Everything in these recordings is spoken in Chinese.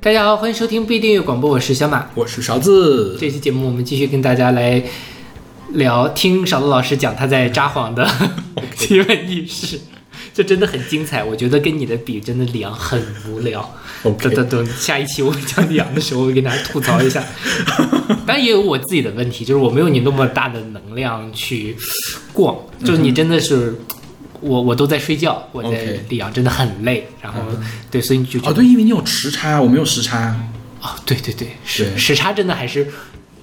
大家好，欢迎收听不订阅广播，我是小马。我是勺子。这期节目我们继续跟大家来聊，听勺子老师讲他在札幌的奇闻异事，这真的很精彩。我觉得跟你的比，真的李阳很无聊。等等等，下一期我讲李阳的时候，我会跟大家吐槽一下。当然也有我自己的问题，就是我没有你那么大的能量去逛，就是你真的是。我我都在睡觉，我在里昂真的很累，然后、对，所以你就觉得哦，对，因为你有时差，我没有时差。哦，对对对，时对时差真的还是，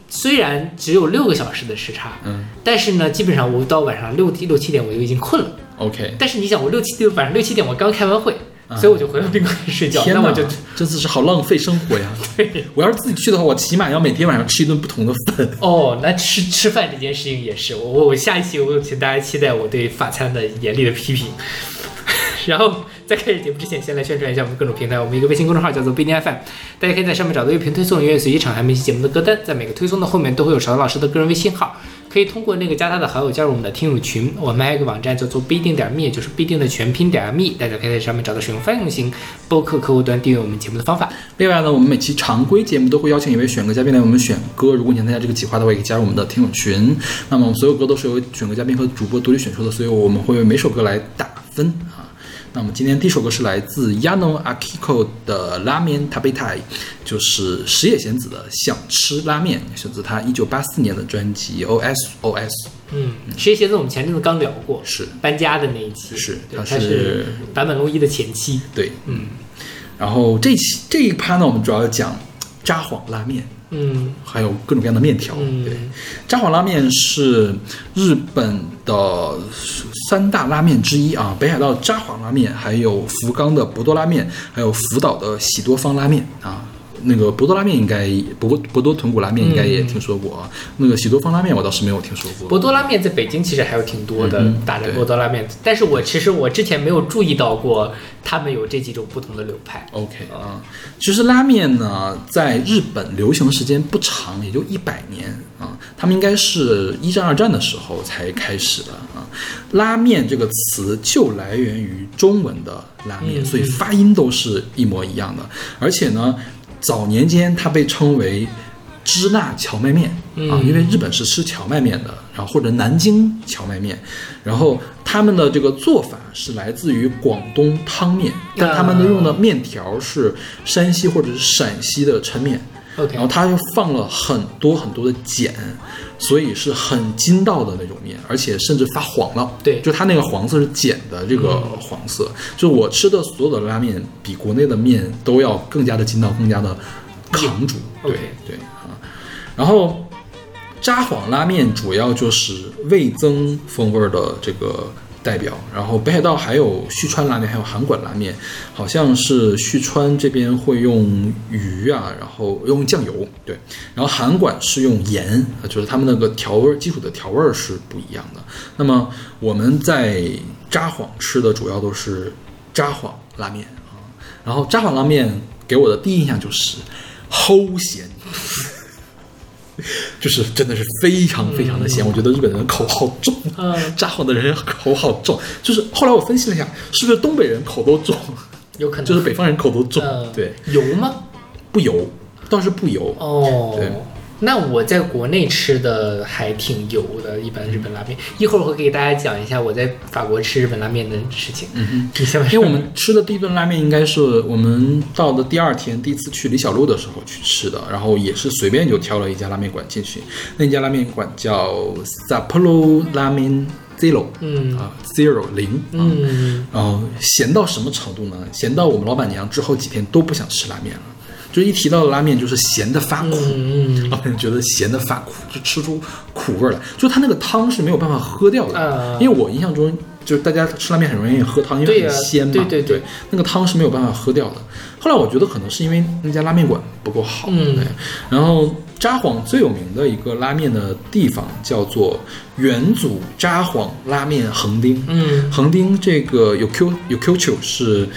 虽然只有六个小时的时差，嗯但是呢，基本上我到晚上六六七点我就已经困了。，OK。但是你想，我六七六晚上六七点我刚开完会，所以我就回到宾馆睡觉，嗯天哪那我就，真的是好浪费生活呀！对我要是自己去的话，我起码要每天晚上吃一顿不同的饭。哦，那吃吃饭这件事情也是，我我我下一期我请大家期待我对法餐的严厉的批评。然后在开始节目之前，先来宣传一下我们各种平台。我们一个微信公众号叫做不一定 FM，大家可以在上面找到乐评推送、音乐随机场，还有每期节目的歌单。在每个推送的后面都会有勺子老师的个人微信号，可以通过那个加他的好友加入我们的听友群。我们还有一个网站叫做必定点 me，就是必定的全拼点 me，大家可以在上面找到使用泛用型播客客户端订阅我们节目的方法。另外呢，我们每期常规节目都会邀请一位选歌嘉宾来我们选歌。如果你想参加这个企划的话，也可以加入我们的听友群。那么我们所有歌都是由选歌嘉宾和主播独立选出的，所以我们会为每首歌来打分。那我们今天第一首歌是来自 Yano Akiko 的《拉面 t a b i t a i 就是石野贤子的《想吃拉面》，选自他一九八四年的专辑 OS OS。嗯，实际鞋子我们前阵子刚聊过，是搬家的那一期，是他是坂本龙一的前妻。对，嗯然后这期这一趴呢，我们主要讲札幌拉面。嗯还有各种各样的面条。嗯对，札幌拉面是日本的三大拉面之一啊，北海道札幌拉面，还有福冈的博多拉面，还有福岛的喜多方拉面啊。那个博多拉面应该博博多豚骨拉面应该也听说过啊，那个喜多方拉面我倒是没有听说过。博多拉面在北京其实还有挺多的嗯打着博多拉面，但是我其实我之前没有注意到过他们有这几种不同的流派。OK 啊，其实拉面呢，在日本流行的时间不长，也就一百年啊。他们应该是一战、二战的时候才开始的啊。拉面这个词就来源于中文的拉面，嗯所以发音都是一模一样的。而且呢，早年间它被称为支那荞麦面啊，嗯因为日本是吃荞麦面的，然后或者南京荞麦面，然后他们的这个做法是来自于广东汤面，但他们的用的面条是山西或者是陕西的抻面，然后它又放了很多很多的碱，所以是很筋道的那种面，而且甚至发黄了。对。就它那个黄色是碱的这个黄色，就我吃的所有的拉面比国内的面都要更加的筋道，更加的扛煮。对对啊，然后札幌拉面主要就是味增风味儿的这个代表，然后北海道还有旭川拉面，还有函馆拉面，好像是旭川这边会用鱼啊，然后用酱油，对，然后函馆是用盐，就是他们那个调味基础的调味是不一样的。那么我们在札幌吃的主要都是札幌拉面啊，然后札幌拉面给我的第一印象就是齁咸。就是真的是非常非常的咸，我觉得日本人口好重，嗯，札幌的人口好重。就是后来我分析了一下，是不是东北人口都重，有可能就是北方人口都重？呃对，油吗？不油，倒是不油。哦对，那我在国内吃的还挺油的，一般日本拉面。一会儿我会给大家讲一下我在法国吃日本拉面的事情。嗯你先哼，因为我们吃的第一顿拉面应该是我们到的第二天第一次去李小璐的时候去吃的，然后也是随便就挑了一家拉面馆进去，那家拉面馆叫 Sapporo Ramen Zero 嗯啊，Zero 零啊。嗯然后咸到什么程度呢？咸到我们老板娘之后几天都不想吃拉面了，就一提到拉面就是咸的发苦，觉得咸的发苦，就吃出苦味儿来。就它那个汤是没有办法喝掉的，啊因为我印象中就是大家吃拉面很容易喝汤，因为很鲜嘛，对对对那个汤是没有办法喝掉的。后来我觉得可能是因为那家拉面馆不够好，嗯对。然后札幌最有名的一个拉面的地方叫做元祖札幌拉面横丁，嗯横丁这个有 Q 有 Q 球是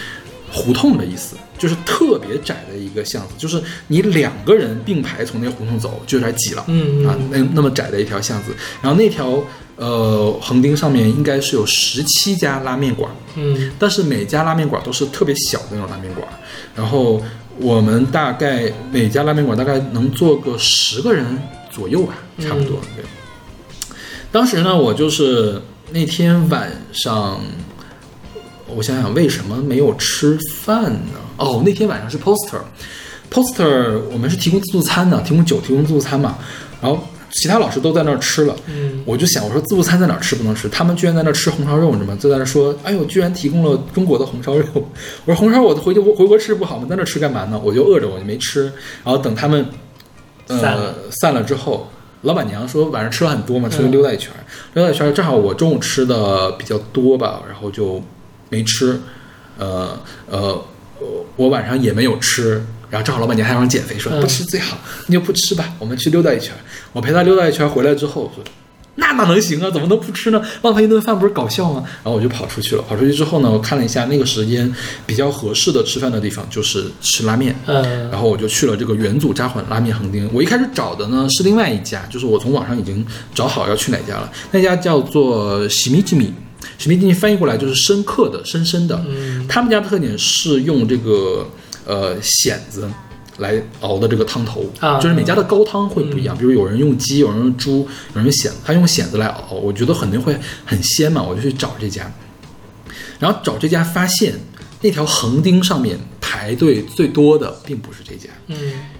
胡同的意思，就是特别窄的一个巷子，就是你两个人并排从那个胡同走就有点挤了，嗯啊，那那么窄的一条巷子，然后那条呃横丁上面应该是有十七家拉面馆，嗯但是每家拉面馆都是特别小的那种拉面馆，然后我们大概每家拉面馆大概能坐个十个人左右吧，差不多。对，当时呢，我就是那天晚上，我想想为什么没有吃饭呢？哦，那天晚上是 poster，poster 我们是提供自助餐的，提供酒，提供自助餐嘛，然后。其他老师都在那儿吃了，嗯，我就想，我说自助餐在哪儿吃不能吃？他们居然在那儿吃红烧肉，你知道吗？就在那儿说，哎呦，居然提供了中国的红烧肉。我说红烧我回去回国吃不好吗？在那儿吃干嘛呢？我就饿着，我就没吃。然后等他们呃散了之后，老板娘说晚上吃了很多嘛，出去溜达一圈，溜达一圈正好我中午吃的比较多吧，然后就没吃。呃呃，我晚上也没有吃。然后正好老板娘还让减肥，说不吃最好，你就不吃吧，我们去溜达一圈。我陪他溜达一圈回来之后说，那哪能行啊？怎么能不吃呢？浪费一顿饭不是搞笑吗？然后我就跑出去了。跑出去之后呢，我看了一下那个时间比较合适的吃饭的地方就是吃拉面。嗯，然后我就去了这个元祖扎缓拉面横丁。我一开始找的呢是另外一家，就是我从网上已经找好要去哪家了。那家叫做喜米吉米，喜米吉米翻译过来就是深刻的、深深的。嗯，他们家特点是用这个。呃，蚬子来熬的这个汤头，就是每家的高汤会不一样。比如有人用鸡，有人用猪，有人用蚬，他用蚬子来熬，我觉得肯定会很鲜嘛，我就去找这家。然后找这家，发现那条横钉上面排队最多的并不是这家。嗯，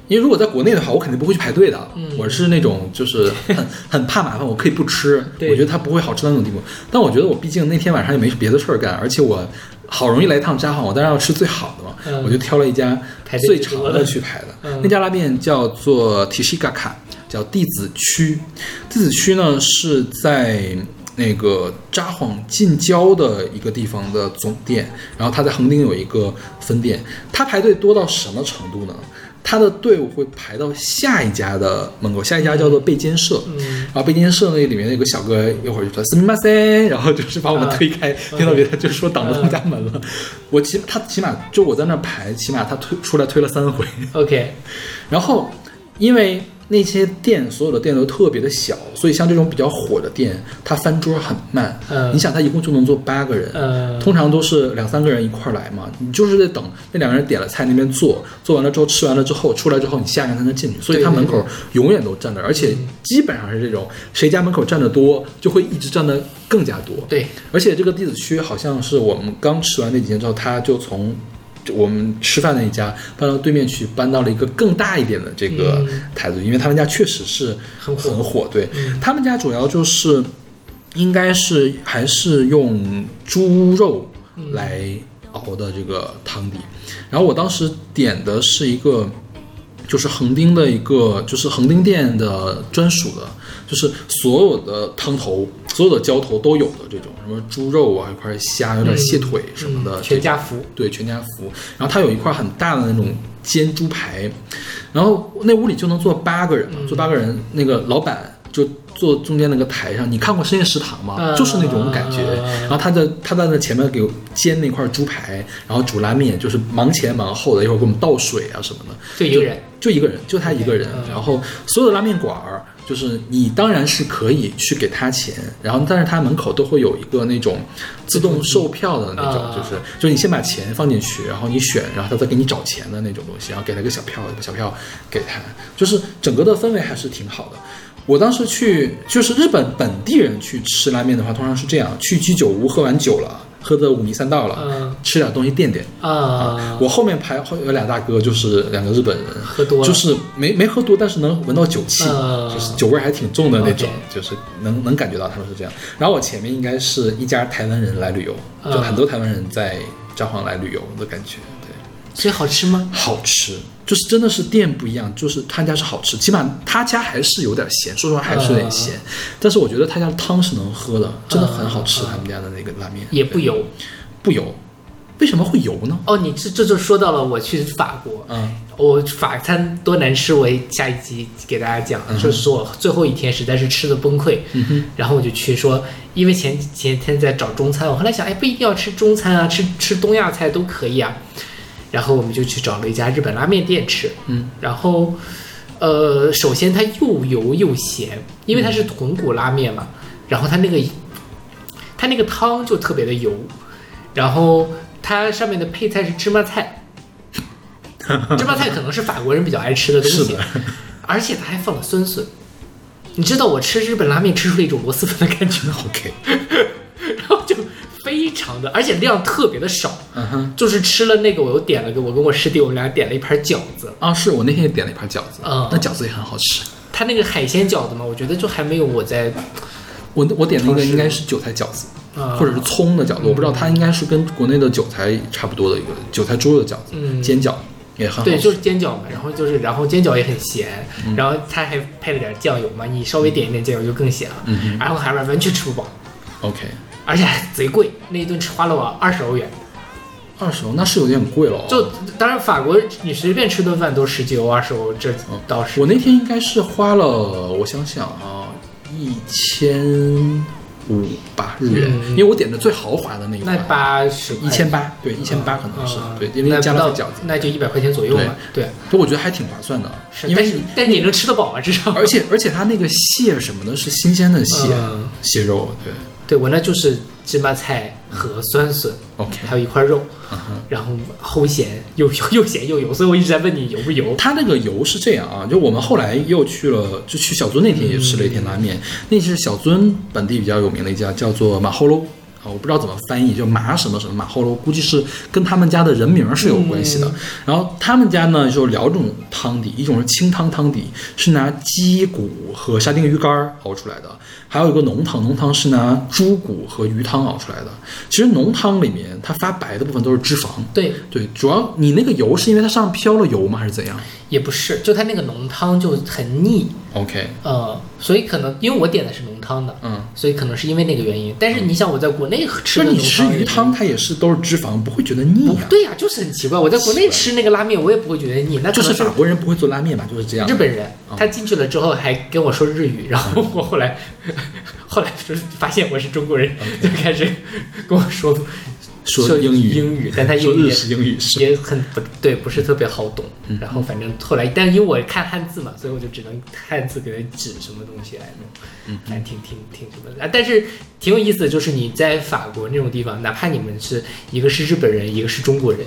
因为如果在国内的话，我肯定不会去排队的。嗯，我是那种就是很 很怕麻烦，我可以不吃。我觉得它不会好吃到那种地步。但我觉得我毕竟那天晚上也没别的事儿干，而且我。好容易来一趟札幌，我当然要吃最好的嘛，我就挑了一家最长的去排的。那家拉面叫做 t i s h i g a k a 叫弟子区。弟子区呢是在那个札幌近郊的一个地方的总店，然后他在横滨有一个分店。他排队多到什么程度呢？他的队伍会排到下一家的门口，下一家叫做贝间社，然后贝间社那里面有个小哥一会儿就说“斯密马塞”，然后就是把我们推开，听到别的就说挡着他们家门了。我起他起码就我在那排，起码他推出来推了三回。OK，然后因为。那些店所有的店都特别的小，所以像这种比较火的店，它翻桌很慢。嗯，你想，它一共就能坐八个人，嗯，通常都是两三个人一块来嘛。你就是在等那两个人点了菜那边坐，做完了之后吃完了之后出来之后，你下一个才能进去。所以他门口永远都站着，而且基本上是这种，谁家门口站的多，就会一直站的更加多。对，而且这个弟子区好像是我们刚吃完那几天之后，他就从。我们吃饭那一家搬到对面去，搬到了一个更大一点的这个台子，因为他们家确实是很很火。对他们家主要就是，应该是还是用猪肉来熬的这个汤底。然后我当时点的是一个，就是横丁的一个，就是横丁店的专属的。就是所有的汤头，所有的浇头都有的这种，什么猪肉啊，一块虾，有点蟹腿什么的，全家福。对，全家福。然后它有一块很大的那种煎猪排，然后那屋里就能坐八个人嘛，坐八个人，那个老板就坐中间那个台上。你看过深夜食堂吗？就是那种感觉。然后他在他在那前面给煎那块猪排，然后煮拉面，就是忙前忙后的，一会儿给我们倒水啊什么的。就一个人，就一个人，就他一个人。然后所有的拉面馆儿。就是你当然是可以去给他钱，然后但是他门口都会有一个那种自动售票的那种，就是就是你先把钱放进去，然后你选，然后他再给你找钱的那种东西，然后给他个小票，小票给他，就是整个的氛围还是挺好的。我当时去就是日本本地人去吃拉面的话，通常是这样，去居酒屋喝完酒了。喝的五迷三道了，吃点东西垫垫啊！我后面排后有俩大哥，就是两个日本人，喝多了，就是没没喝多，但是能闻到酒气，就是酒味还挺重的那种，就是能能感觉到他们是这样。然后我前面应该是一家台湾人来旅游，就很多台湾人在札幌来旅游的感觉，对。所以好吃吗？好吃。就是真的是店不一样，就是他家是好吃，起码他家还是有点咸，说实话还是有点咸，但是我觉得他家的汤是能喝的，真的很好吃。他们家的那个拉面也不油，不油，为什么会油呢？哦，你这这就说到了我去法国，嗯，我法餐多难吃，我下一集给大家讲，就是说我最后一天实在是吃的崩溃，嗯然后我就去说，因为前前天在找中餐，我后来想，哎，不一定要吃中餐啊，吃吃东亚菜都可以啊。然后我们就去找了一家日本拉面店吃，嗯，然后，呃，首先它又油又咸，因为它是豚骨拉面嘛，然后它那个，它那个汤就特别的油，然后它上面的配菜是芝麻菜，芝麻菜可能是法国人比较爱吃的东西而且它还放了酸笋。你知道我吃日本拉面吃出了一种螺蛳粉的感觉，OK，然后就非常的，而且量特别的少，嗯哼，就是吃了那个，我又点了个，我跟我师弟我们俩点了一盘饺子，啊，是我那天也点了一盘饺子，嗯。那饺子也很好吃。它那个海鲜饺子嘛，我觉得就还没有我在我我点那个应该是韭菜饺子，啊。或者是葱的饺子，我不知道它应该是跟国内的韭菜差不多的一个韭菜猪肉的饺子，嗯。煎饺也很好。对，就是煎饺嘛，然后就是，然后煎饺也很咸，嗯。然后它还配了点酱油嘛，你稍微点一点酱油就更咸了，嗯哼。然后还完全吃不饱，OK，而且还贼贵，那一顿吃花了我二十欧元，二十欧那是有点贵了哦。就当然法国你随便吃顿饭都十几欧二十欧，这倒是。我那天应该是花了，我想想啊，一千五吧日元，嗯因为我点的最豪华的那一那款，八十一千八，对，一千八可能是嗯对，因为加了到饺子，那就一百块钱左右嘛，对，不过我觉得还挺划算的，是，因为但是但你能吃得饱啊，至少，而且而且它那个蟹什么的是新鲜的蟹嗯。蟹肉，对对我那就是芝麻菜和酸笋，，OK，还有一块肉。然后齁咸又油又咸又油，所以我一直在问你油不油。它那个油是这样啊，就我们后来又去了，就去小樽那天也吃了一天拉面，那是小樽本地比较有名的一家，叫做马后楼啊，我不知道怎么翻译，就马什么什么马后楼，估计是跟他们家的人名是有关系的。然后他们家呢就两种汤底，一种是清汤汤底，是拿鸡骨和沙丁鱼干儿熬出来的，还有一个浓汤，浓汤是拿猪骨和鱼汤熬出来的。其实浓汤里面它发白的部分都是脂肪。对，对，主要你那个油是因为它上面飘了油吗，还是怎样也不是，就它那个浓汤就很腻，？OK，呃，所以可能因为我点的是浓汤的，嗯，所以可能是因为那个原因。但是你想我在国内那你吃鱼汤，它也是都是脂肪，不会觉得腻啊？对呀、就是很奇怪。我在国内吃那个拉面，我也不会觉得腻，那可就是法国人不会做拉面吧，就是这样。日本人哦，他进去了之后还跟我说日语，然后我后来 后来就是发现我是中国人，就开始跟我说说英语，英语，但他说英语也日式英语也很不对，不是特别好懂。嗯然后反正后来，但因为我看汉字嘛，所以我就只能汉字给他指什么东西来弄，嗯还挺挺挺什么的。啊但是挺有意思的，就是你在法国那种地方，哪怕你们是一个是日本人，一个是中国人，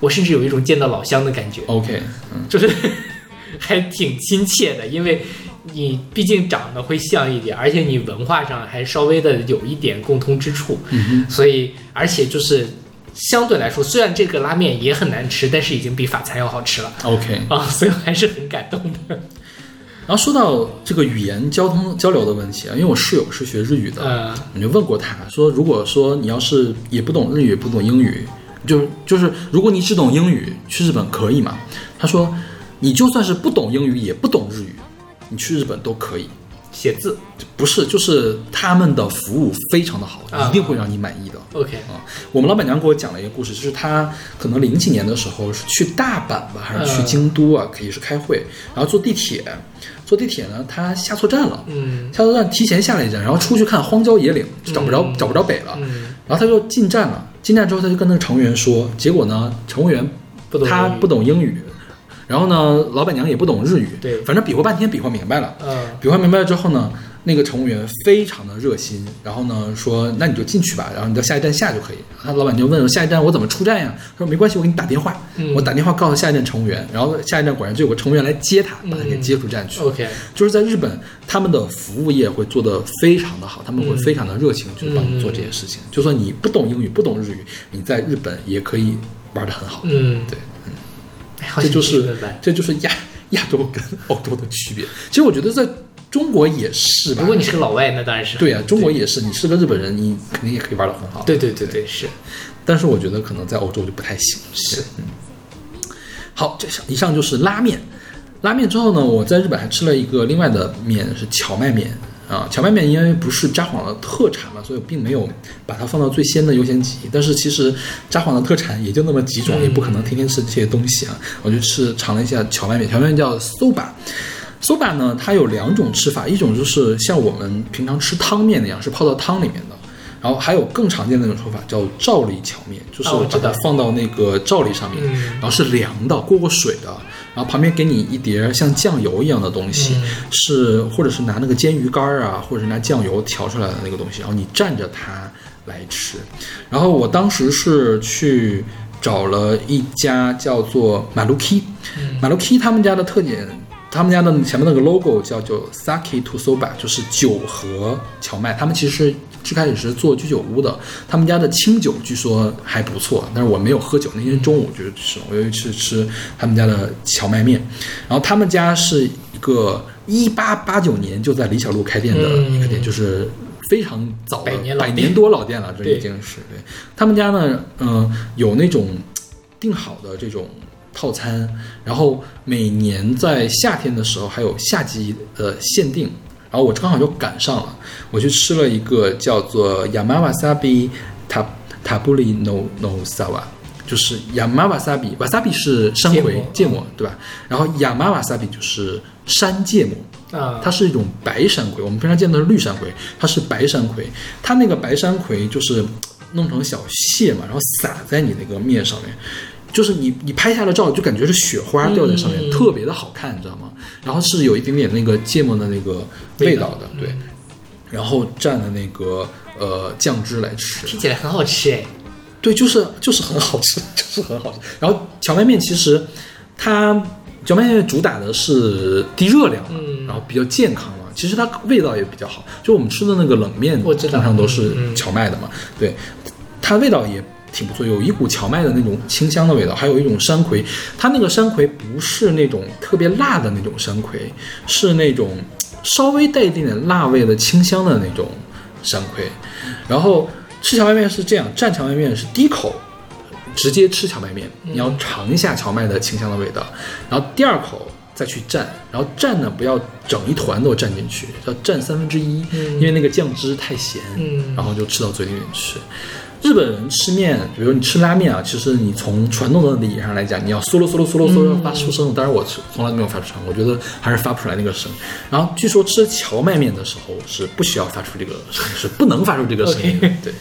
我甚至有一种见到老乡的感觉，OK，嗯，就是 还挺亲切的，因为。你毕竟长得会像一点，而且你文化上还稍微的有一点共通之处，嗯所以而且就是相对来说，虽然这个拉面也很难吃，但是已经比法餐要好吃了，OK。啊，所以我还是很感动的。然后说到这个语言交通交流的问题啊，因为我室友是学日语的，呃，我就问过他说，如果说你要是也不懂日语，不懂英语，就就是如果你只懂英语，去日本可以吗？他说，你就算是不懂英语，也不懂日语，你去日本都可以。写字不是，就是他们的服务非常的好，啊一定会让你满意的。，OK，啊，我们老板娘给我讲了一个故事，就是她可能零几年的时候是去大阪吧，还是去嗯。京都啊，可以是开会，然后坐地铁，坐地铁呢，她下错站了，嗯。下错站提前下了一站，然后出去看荒郊野岭，就找不着、嗯找不着北了，嗯，然后她就进站了，进站之后她就跟那个乘务员说，结果呢，乘务员不懂他不懂英语，然后呢，老板娘也不懂日语，对反正比划半天比划明白了，嗯比划明白了之后呢，那个乘务员非常的热心，然后呢说那你就进去吧，然后你到下一站下就可以。他老板就问下一站我怎么出站呀？他说没关系，我给你打电话，嗯我打电话告诉下一站乘务员，然后下一站果然就有个乘务员来接他，把他给接出站去。，OK，就是在日本，他们的服务业会做得非常的好，他们会非常的热情去帮你做这些事情。就算你不懂英语、不懂日语，你在日本也可以玩得很好。嗯，对，这就是这就是亚亚洲跟欧洲的区别。其实我觉得在中国也是吧。如果你是个老外，那当然是对啊、中国也是，你是个日本人，你肯定也可以玩的很好。对对对对是但是我觉得可能在欧洲就不太行。是，好，这以上就是拉面。拉面之后呢，我在日本还吃了一个另外的面，是荞麦面啊。荞麦面因为不是札幌的特产嘛，所以我并没有把它放到最先的优先级。但是其实札幌的特产也就那么几种，嗯也不可能天天吃这些东西啊。我就吃尝了一下荞麦面，荞麦面叫 soba。soba 呢，它有两种吃法，一种就是像我们平常吃汤面那样，是泡到汤里面的。然后还有更常见的那种说法叫照例荞面，就是把它放到那个照例上面，嗯然后是凉的，过过水的，然后旁边给你一碟像酱油一样的东西，嗯是或者是拿那个煎鱼干儿啊，或者是拿酱油调出来的那个东西，然后你蘸着它来吃。然后我当时是去找了一家叫做马路 K，嗯马路 K 他们家的特点，他们家的前面那个 logo 叫做 Sake to Soba，就是酒和荞麦。他们其实最开始是做居酒屋的，他们家的清酒据说还不错，但是我没有喝酒。那天中午就是吃，我又去吃他们家的荞麦面。然后他们家是一个一八八九年就在李小璐开店的一个店，嗯就是非常早的百年多老店了，这已经是对。他们家呢，嗯、有那种定好的这种套餐，然后每年在夏天的时候还有夏季的限定，然后我刚好就赶上了，我去吃了一个叫做 Yamawasabi Ta Tabuli no no Sawa。就是 Yamawasabi，wasabi 是山葵芥末，对吧？然后 Yamawasabi 就是山芥末，啊，它是一种白山葵，我们平常见的是绿山葵，它是白山葵。它那个白山葵就是弄成小屑嘛，然后撒在你那个面上面，就是你你拍下的照，就感觉是雪花掉在上面，嗯特别的好看，你知道吗？然后是有一点点那个芥末的那个味道的，对。然后蘸的那个呃酱汁来吃，听起来很好吃哎。对，就是就是很好吃，就是很好吃。然后荞麦面其实它荞麦面主打的是低热量嘛，嗯然后比较健康嘛。其实它味道也比较好，就我们吃的那个冷面，我知道通常都是荞麦的嘛。对，它味道也挺不错，有一股荞麦的那种清香的味道，还有一种山葵。它那个山葵不是那种特别辣的那种山葵，是那种稍微带一点点辣味的清香的那种山葵。然后吃荞麦面是这样，蘸荞麦面是第一口直接吃荞麦面，你要尝一下荞麦的清香的味道，然后第二口再去蘸，然后蘸呢不要整一团都蘸进去，要蘸三分之一，因为那个酱汁太咸，嗯然后就吃到嘴里面去。日本人吃面，比如你吃拉面啊，其实你从传统的礼仪上来讲，你要嗦噜嗦噜嗦噜嗦噜发出声。当然我是从来没有发出声，我觉得还是发不出来那个声。然后据说吃荞麦面的时候是不需要发出这个声音，是不能发出这个声音的。对，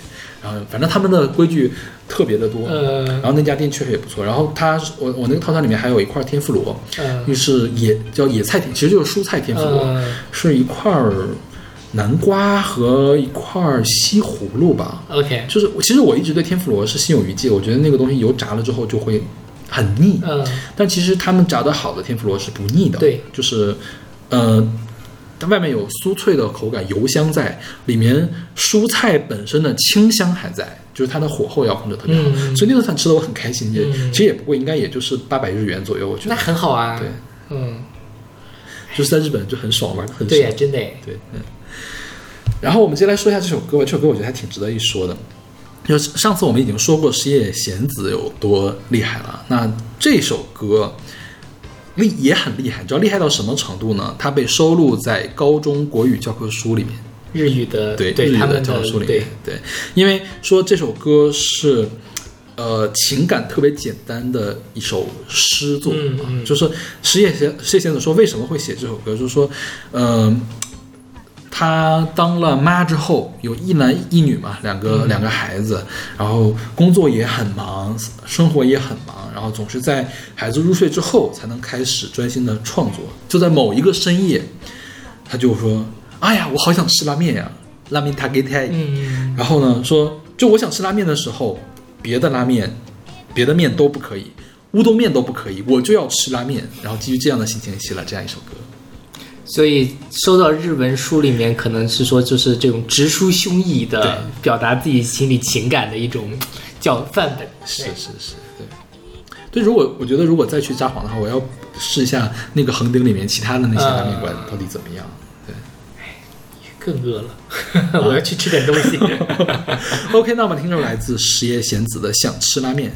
然后反正他们的规矩特别的多。呃然后那家店确实也不错。然后它我我那个套餐里面还有一块天妇罗，嗯就是野叫野菜天，其实就是蔬菜天妇罗，嗯是一块儿南瓜和一块儿西葫芦吧。，OK，就是其实我一直对天妇罗是心有余悸，我觉得那个东西油炸了之后就会很腻。嗯但其实他们炸的好的天妇罗是不腻的，对，就是呃，它外面有酥脆的口感，油香在里面，蔬菜本身的清香还在，就是它的火候要控制特别好，嗯所以那顿饭吃的我很开心，也、嗯其实也不贵，应该也就是八百日元左右，我觉得那，很好啊。对，嗯，就是在日本就很爽嘛，很爽对呀，真的哎。对，嗯。然后我们接下来说一下这首歌吧，这首歌我觉得还挺值得一说的。就是上次我们已经说过石野贤子有多厉害了，那这首歌厉也很厉害，你知道厉害到什么程度呢？它被收录在高中国语教科书里面。日语的对日语的教科书里面，对，因为说这首歌是。呃，情感特别简单的一首诗作，嗯嗯就是石野贤石野贤子说为什么会写这首歌，就是说，嗯、他当了妈之后，有一男一女嘛，两个、两个孩子，然后工作也很忙，生活也很忙，然后总是在孩子入睡之后才能开始专心的创作。就在某一个深夜，他就说：“哎呀，我好想吃拉面呀，拉面他给太。嗯，然后呢，说就我想吃拉面的时候，别的拉面、别的面都不可以，乌冬面都不可以，我就要吃拉面。然后基于这样的心情写了这样一首歌。所以收到日文书里面，可能是说就是这种直抒胸臆的表达自己心里情感的一种叫范本。是是是，对。对，如果我觉得如果再去札幌的话，我要试一下那个横丁里面其他的那些拉面馆到底怎么样。对。更饿了，我要去吃点东西。OK，那我们听众来自石野贤子的《想吃拉面》。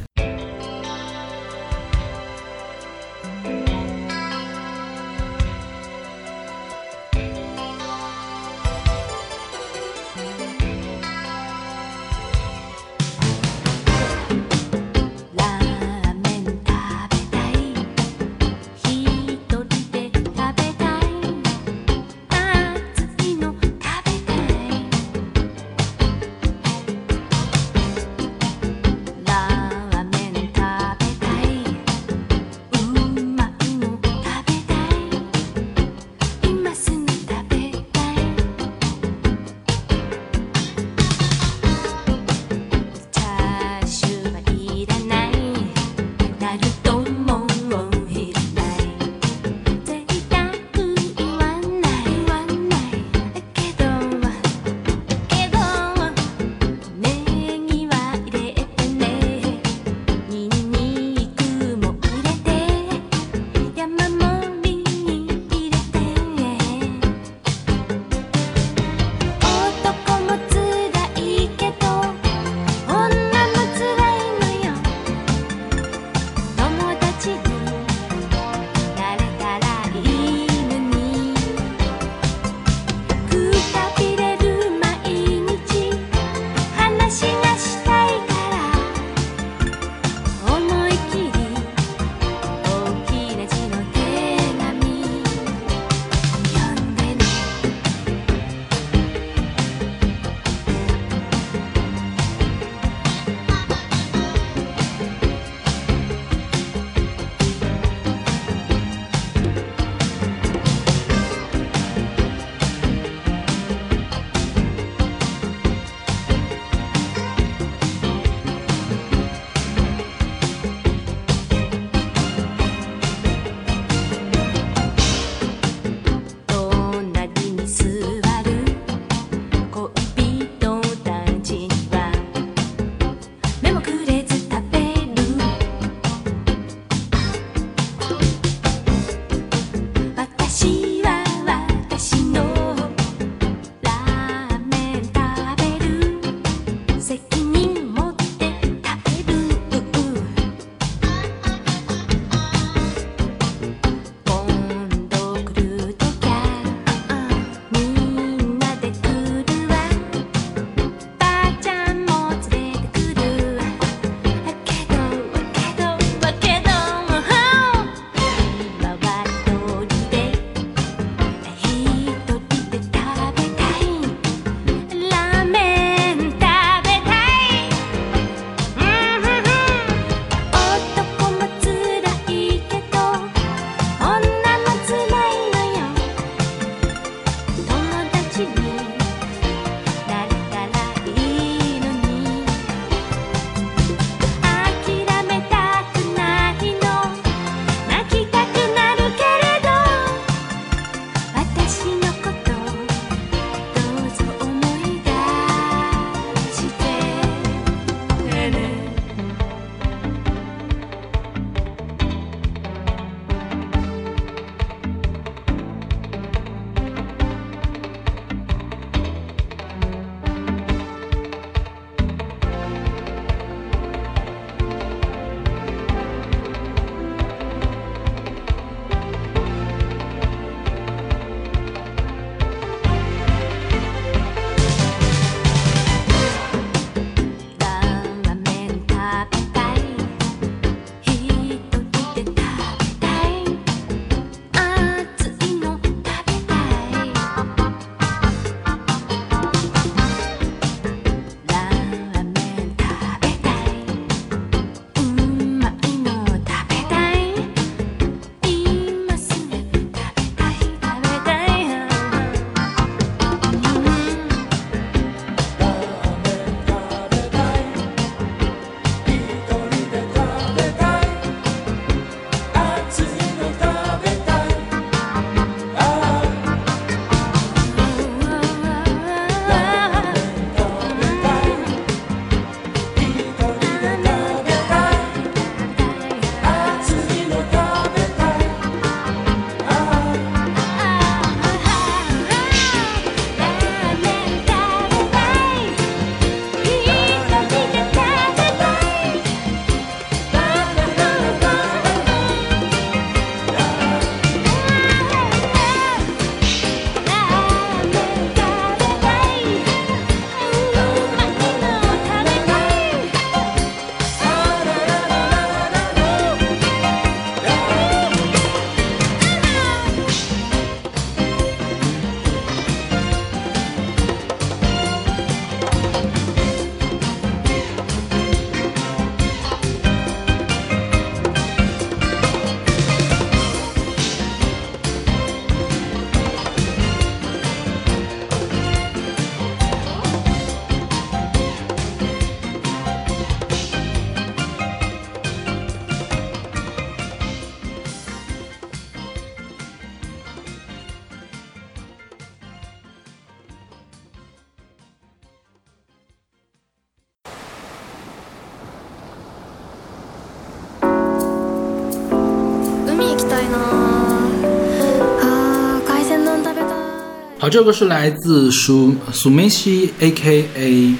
这个是来自苏苏梅西 A.K.A.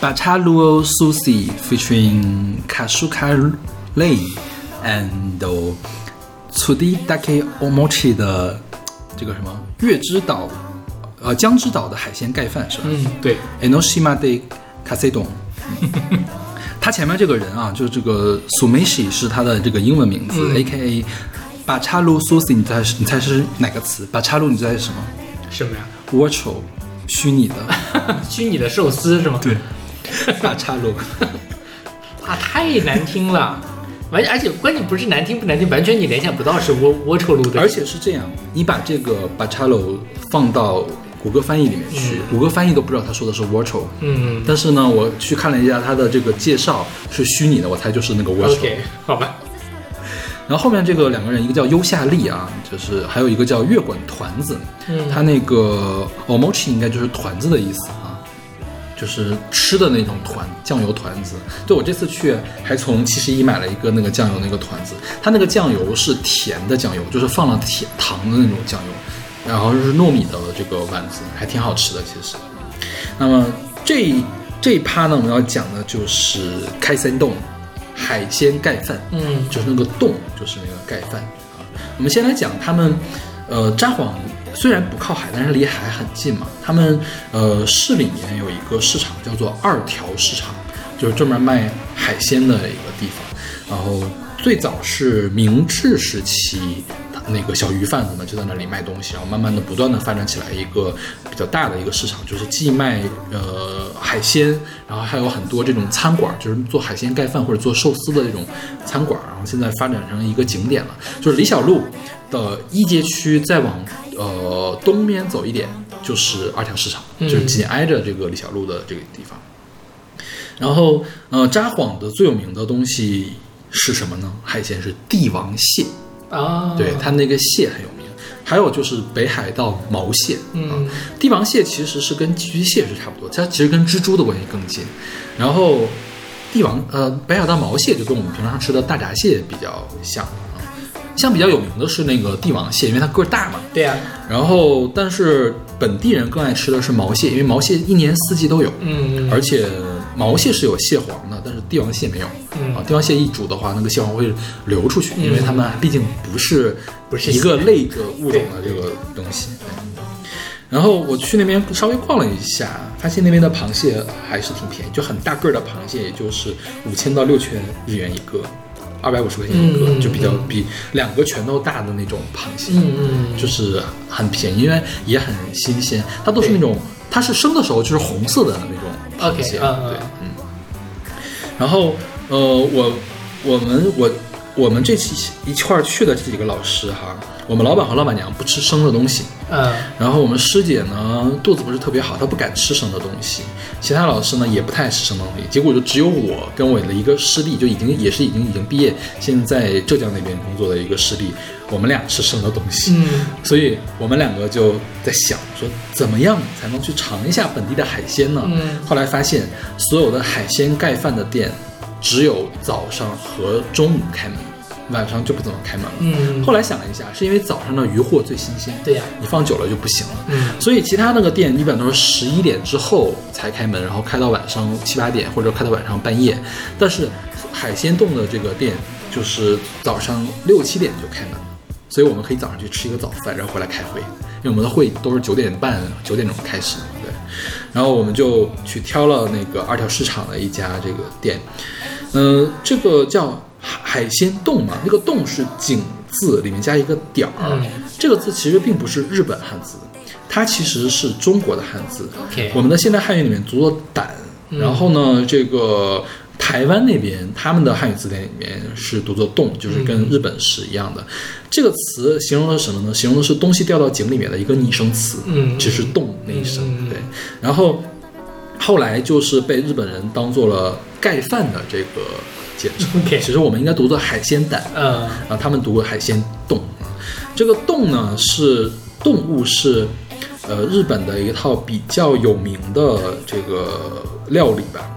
Bataluo Sushi featuring Kasuka Lei and Tsudi Dake Omochi 的这个什么月之岛呃江之岛的海鲜盖饭是吧？嗯，对，Enoshima de Kasedon。他前面这个人啊，就是这个 Sumeshi 是他的这个英文名字、嗯 a k a 巴查鲁 Sushi，你猜是你猜是哪个词？巴查鲁你猜是什么什么呀？？Virtual，虚拟的。虚拟的寿司是吗？对，巴查鲁。啊，太难听了，完，而且关键不是难听不难听，完全你联想不到是龌龌龊路的，而且是这样，你把这个巴查鲁放到谷歌翻译里面去，谷歌翻译都不知道他说的是 virtual。嗯但是呢，我去看了一下他的这个介绍，是虚拟的，我猜就是那个 virtual。，OK，好吧，然后后面这个两个人，一个叫优夏利啊，就是还有一个叫月滚团子，嗯他那个 omochi 应该就是团子的意思啊，就是吃的那种团酱油团子。对我这次去还从七十一买了一个那个酱油那个团子，它那个酱油是甜的酱油，就是放了甜糖的那种酱油，然后是糯米的这个丸子，还挺好吃的其实。那么这这一趴呢，我们要讲的就是开森洞海鲜盖饭。嗯就是那个洞，就是那个盖饭啊。我们先来讲他们，呃，札幌虽然不靠海，但是离海很近嘛。他们呃市里面有一个市场叫做二条市场，就是专门卖海鲜的一个地方。然后最早是明治时期，那个小鱼贩子们就在那里卖东西，然后慢慢的不断的发展起来一个比较大的一个市场，就是既卖呃海鲜，然后还有很多这种餐馆，就是做海鲜盖饭或者做寿司的这种餐馆，然后现在发展成一个景点了。就是李小璐的一街区，再往呃东边走一点就是二条市场，嗯就是紧挨着这个李小璐的这个地方。然后，呃，札幌的最有名的东西是什么呢？海鲜是帝王蟹，啊，对，它那个蟹很有名。还有就是北海道毛蟹，嗯啊，帝王蟹其实是跟寄居蟹是差不多，它其实跟蜘蛛的关系更近。然后，帝王呃北海道毛蟹就跟我们平常吃的大闸蟹比较像啊，像比较有名的是那个帝王蟹，因为它个儿大嘛。对呀，然后，但是本地人更爱吃的是毛蟹，因为毛蟹一年四季都有，嗯而且毛蟹是有蟹黄的，但是帝王蟹没有。嗯啊，帝王蟹一煮的话，那个蟹黄会流出去，嗯因为它们毕竟不是不是一个类的物种的这个东西。然后我去那边稍微逛了一下，发现那边的螃蟹还是挺便宜，就很大个儿的螃蟹，也就是五千到六千日元一个，二百五十块钱一个，嗯就比较嗯比两个拳头大的那种螃蟹。就是很便宜，因为也很新鲜。它都是那种，它是生的时候就是红色的那种螃 OK，嗯对，嗯。然后，呃，我我们我我们这期一块儿去的这几个老师哈，我们老板和老板娘不吃生的东西，嗯。然后我们师姐呢肚子不是特别好，她不敢吃生的东西，其他老师呢也不太爱吃生的东西，结果就只有我跟我的一个师弟，就已经也是已经已经毕业，现在在浙江那边工作的一个师弟，我们俩吃生的东西，嗯。所以我们两个就在想说，怎么样才能去尝一下本地的海鲜呢？嗯。后来发现，所有的海鲜盖饭的店只有早上和中午开门，晚上就不怎么开门了。嗯，后来想了一下，是因为早上的鱼货最新鲜，对呀你放久了就不行了。嗯所以其他那个店一般都是十一点之后才开门，然后开到晚上七八点，或者开到晚上半夜。但是海鲜冻的这个店就是早上六七点就开门，所以我们可以早上去吃一个早饭，然后回来开会，因为我们的会都是九点半、九点钟开始。对，然后我们就去挑了那个二条市场的一家这个店，嗯、这个叫海海鲜冻嘛，那个冻是井字里面加一个点儿，嗯这个字其实并不是日本汉字，它其实是中国的汉字。OK 我们的现代汉语里面读作胆，嗯然后呢，这个台湾那边他们的汉语字典里面是读作冻，就是跟日本是一样的。这个词形容的是什么呢？形容的是东西掉到井里面的一个拟声词，嗯只是洞那一声。嗯对，然后后来就是被日本人当做了盖饭的这个简称。其实我们应该读作海鲜蛋。嗯啊，他们读海鲜冻啊。这个冻呢是动物是，呃，日本的一套比较有名的这个料理吧。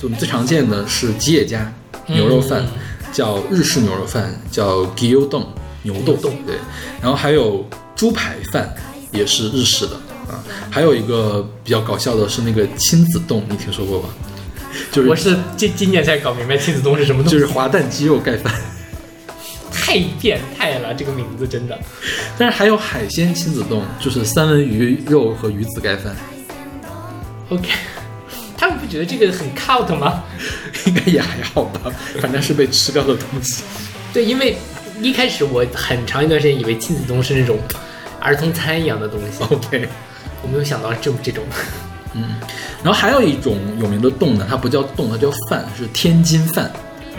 就我们最常见的是吉野家牛肉饭，嗯叫日式牛肉饭，叫 gyudon 牛豆牛豆对。然后还有猪排饭也是日式的啊。还有一个比较搞笑的是那个亲子冻，你听说过吧？就是我是今今年才搞明白亲子冻是什么东西，就是滑蛋鸡肉盖饭，太变态了，这个名字真的。但是还有海鲜亲子冻，就是三文鱼肉和鱼子盖饭，OK，他们不觉得这个很 cult 吗？应该也还好吧，反正是被吃掉的东西。对，因为一开始我很长一段时间以为亲子冻是那种儿童餐一样的东西，OK，我没有想到这这种。嗯然后还有一种有名的冻呢，它不叫冻，它叫饭，是天津饭。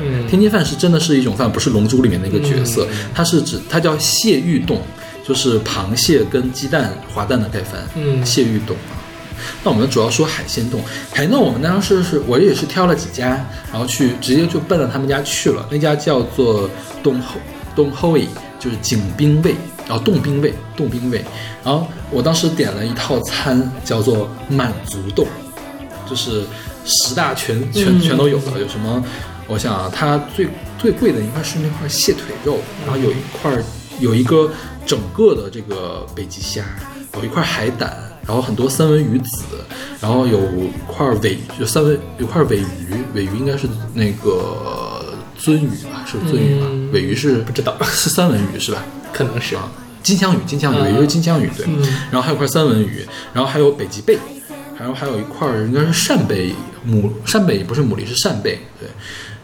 嗯，天津饭是真的是一种饭，不是《龙珠》里面的一个角色，它是指它叫蟹玉冻，就是螃蟹跟鸡蛋滑蛋的盖饭。嗯蟹玉冻啊。那我们主要说海鲜冻，海鲜冻我们当时是我也是挑了几家，然后去直接就奔着他们家去了。那家叫做东后东后味，就是景兵卫，然后冻冰味，冻冰味。然后我当时点了一套餐，叫做满足冻，就是十大全全嗯全都有的，有什么？我想啊，它最最贵的应该是那块蟹腿肉，然后有一块儿有一个整个的这个北极虾，有一块海胆，然后很多三文鱼子，然后有一块尾就三文有块尾鱼，尾鱼应该是那个鳟鱼吧？是鳟鱼吧？嗯尾鱼是不知道是三文鱼是吧？可能是。啊，金枪鱼，金枪鱼，嗯尾鱼是金枪鱼，对。嗯然后还有块三文鱼，然后还有北极贝，然后还有一块应该是扇贝牡扇贝不是牡蛎是扇贝，对。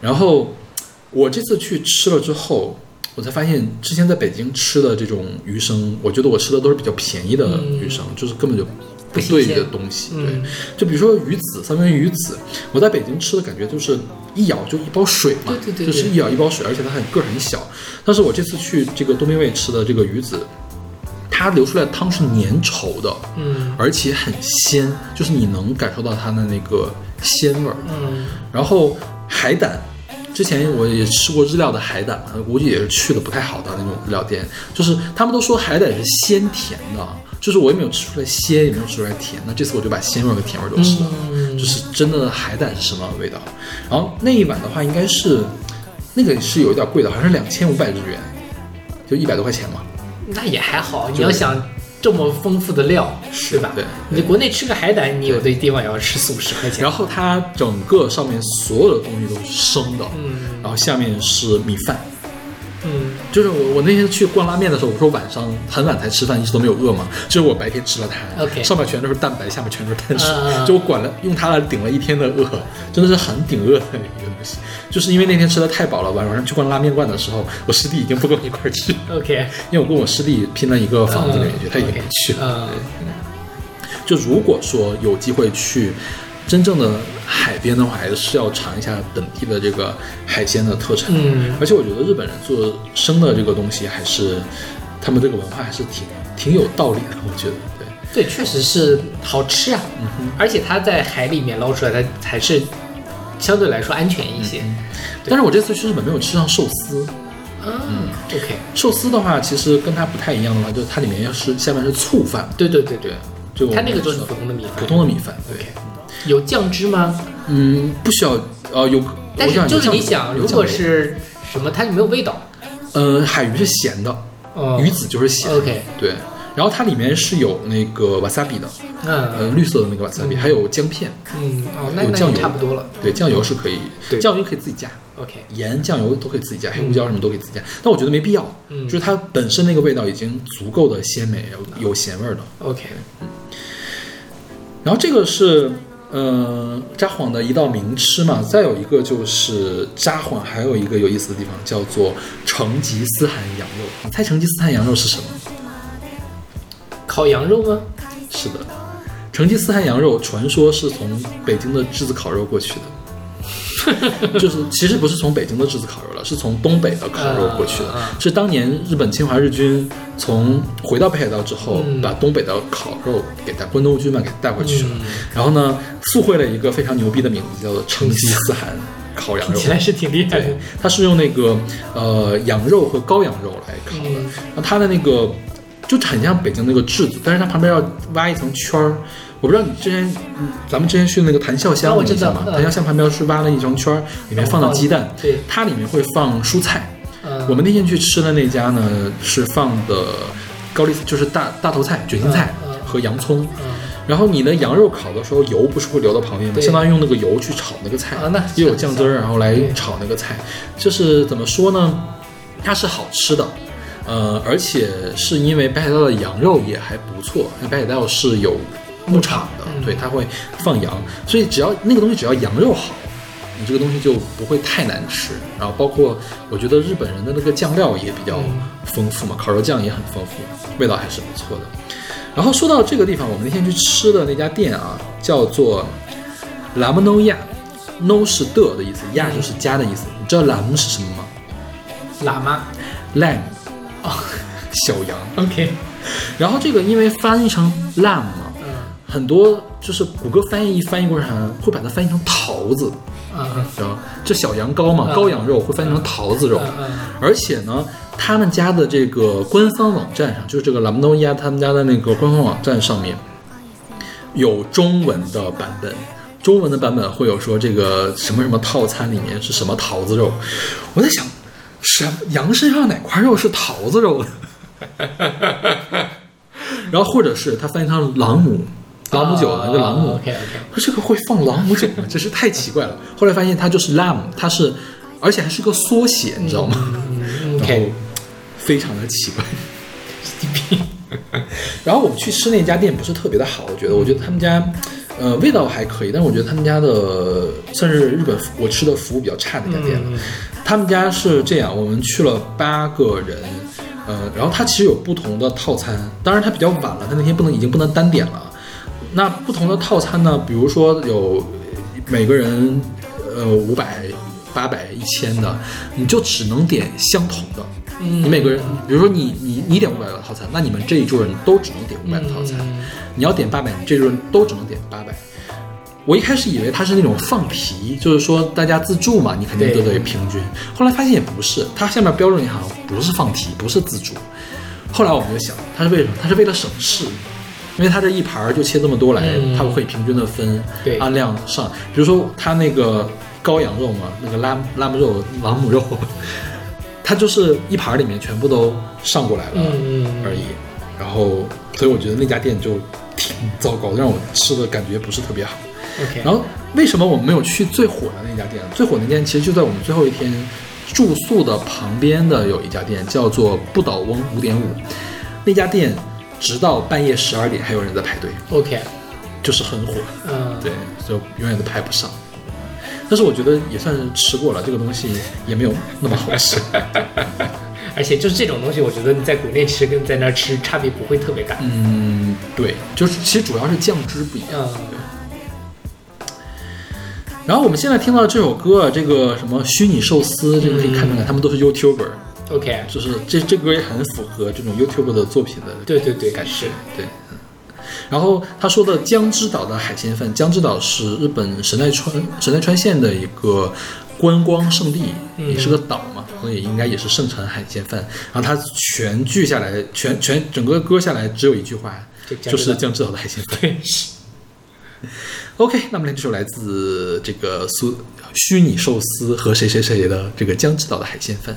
然后我这次去吃了之后，我才发现之前在北京吃的这种鱼生，我觉得我吃的都是比较便宜的鱼生，就是根本就不对的东西，对。嗯就比如说鱼子，三文鱼子，我在北京吃的感觉就是一咬就一包水嘛，对对对对就是一咬一包水，而且它很个儿很小。但是我这次去这个东边味吃的这个鱼子，它流出来的汤是粘稠的，嗯而且很鲜，就是你能感受到它的那个鲜味儿。嗯然后海胆，之前我也吃过日料的海胆，估计也是去的不太好的那种日料店，就是他们都说海胆是鲜甜的，就是我也没有吃出来鲜，也没有吃出来甜。那这次我就把鲜味和甜味都吃了，嗯就是真的海胆是什么味道。然后那一碗的话，应该是那个是有一点贵的，好像是两千五百日元，就一百多块钱嘛。那也还好。你要想这么丰富的料，对吧？对你国内吃个海胆，你有的地方也要吃四五十块钱。然后它整个上面所有的东西都是生的，嗯然后下面是米饭。嗯就是我我那天去逛拉面的时候，我说晚上很晚才吃饭，一直都没有饿嘛。就是我白天吃了它 OK 上面全都是蛋白，下面全都是碳水，就我管了用它来顶了一天的饿，真的是很顶饿的一个东西。就是因为那天吃的太饱了，晚上去逛拉面馆的时候，我师弟已经不跟我一块儿去，，OK，因为我跟我师弟拼了一个房子里面去，他已经不去了。嗯就如果说有机会去真正的海边的话，还是要尝一下本地的这个海鲜的特产。嗯。而且我觉得日本人做生的这个东西，还是他们这个文化还是挺挺有道理的。我觉得，对，对，确实是好吃啊，而且它在海里面捞出来，它还是相对来说安全一些。但是我这次去日本没有吃上寿司。嗯，OK，寿司的话，其实跟它不太一样的话，就是它里面要是下面是醋饭，对对对对，就它那个就是普通的米饭，普通的米饭，对。OK，有酱汁吗？嗯，不需要呃有，但是就是你想，如果是什么，它就没有味道。呃海鱼是咸的，哦。鱼子就是咸。的 OK 对，然后它里面是有那个瓦萨比的，呃嗯绿色的那个瓦萨比，还有姜片，嗯，哦，那那也有酱油。差不多了。对，酱油是可以，对。酱油可以自己加，OK，盐、酱油都可以自己加，黑胡椒什么都可以自己加，但我觉得没必要，嗯。就是它本身那个味道已经足够的鲜美，有有咸味儿的。OK，嗯。然后这个是呃札幌的一道名吃嘛，再有一个就是札幌还有一个有意思的地方叫做成吉思汗羊肉，你猜成吉思汗羊肉是什么？烤羊肉吗？是的，成吉思汗羊肉传说是从北京的炙子烤肉过去的，就是其实不是从北京的炙子烤肉了，是从东北的烤肉过去的。是当年日本侵华日军从回到北海道之后，嗯把东北的烤肉给带关东军嘛给带回去了，嗯然后呢附会了一个非常牛逼的名字，叫做成吉思汗烤羊肉 听。起来是挺厉害它是用那个呃羊肉和羔羊肉来烤的，嗯然后它的那个就很像北京那个炙子，但是它旁边要挖一层圈儿。我不知道你之前，嗯咱们之前去那个谭笑香，啊我知道吗？嗯檀笑香旁边是挖了一张圈儿，里面放了鸡蛋，对它里面会放蔬菜。嗯我们那天去吃的那家呢，是放的高丽就是大大头菜、卷心菜和洋葱。嗯然后你的羊肉烤的时候，油不是会流到旁边吗？相当于用那个油去炒那个菜，又有酱汁儿，然后来炒那个菜，就是怎么说呢？它是好吃的，呃，而且是因为北海道的羊肉也还不错，因为北海道是有牧场的，嗯对，它会放羊，所以只要那个东西只要羊肉好，你这个东西就不会太难吃。然后包括我觉得日本人的那个酱料也比较嗯丰富嘛，烤肉酱也很丰富，味道还是不错的。然后说到这个地方，我们那天去吃的那家店啊，叫做 Lam No Ya。No 是的的意思，亚就是家的意思。你知道 lam 是什么吗喇嘛？lamb，哦，小羊。，OK，然后这个因为翻译成 lamb 嘛，嗯很多就是谷歌翻译翻译过来会把它翻译成桃子，嗯知道吗？这小羊羔嘛，嗯羔羊肉会翻译成桃子肉。而且呢，他们家的这个官方网站上，就是这个 Lam No Ya 他们家的那个官方网站上面，有中文的版本。中文的版本会有说这个什么什么套餐里面是什么桃子肉，我在想，什羊身上哪块肉是桃子肉呢？然后或者是他翻译成朗姆，朗姆酒的一个朗姆，，OK OK，说这个会放朗姆酒吗？真是太奇怪了。后来发现它就是 lamb，它是，而且还是个缩写，你知道吗？嗯然后，OK，非常的奇怪。然后我们去吃那家店不是特别的好，我觉得，我觉得他们家，呃，味道还可以，但是我觉得他们家的算是日本我吃的服务比较差的一家店了。嗯他们家是这样，我们去了八个人，呃，然后他其实有不同的套餐，当然他比较晚了，他那天不能已经不能单点了。那不同的套餐呢，比如说有每个人呃五百、八百、一千的，你就只能点相同的。嗯你每个人，比如说你你你点五百的套餐，那你们这一桌人都只能点五百的套餐。嗯你要点八百，你这桌人都只能点八百。我一开始以为它是那种放题，就是说大家自助嘛，你肯定对都得平均。后来发现也不是，它下面标准也好像不是放题，不是自助。后来我们就想，它是为什么？它是为了省事，因为它这一盘儿就切这么多来，嗯它会平均的分，对按量上。比如说它那个羔羊肉嘛，那个拉拉姆肉、朗姆肉，它就是一盘儿里面全部都上过来了而已。然后，所以我觉得那家店就挺糟糕的，让我吃的感觉不是特别好。然后为什么我们没有去最火的那家店？最火的那家店其实就在我们最后一天住宿的旁边的有一家店，叫做不倒翁五点五。那家店直到半夜十二点还有人在排队，OK，就是很火。嗯，对，就永远都排不上。但是我觉得也算是吃过了，这个东西也没有那么好吃。而且就是这种东西，我觉得你在国内吃跟在那儿吃差别不会特别大。嗯，对，就是其实主要是酱汁不一样。嗯然后我们现在听到的这首歌，这个什么虚拟寿司，这个可以看出来，他们都是 YouTuber，，OK，就是这这歌也很符合这种 YouTuber 的作品的对对对，感觉是。对。嗯然后他说的江之岛的海鲜饭，江之岛是日本神奈川神奈川县的一个观光胜地，嗯也是个岛嘛，所以应该也是盛产海鲜饭。然后他全句下来，全全整个歌下来只有一句话，就是江之岛的海鲜饭。对，是 OK，那么这首来自这个苏虚拟寿司和谁谁谁的这个江之岛的海鲜饭。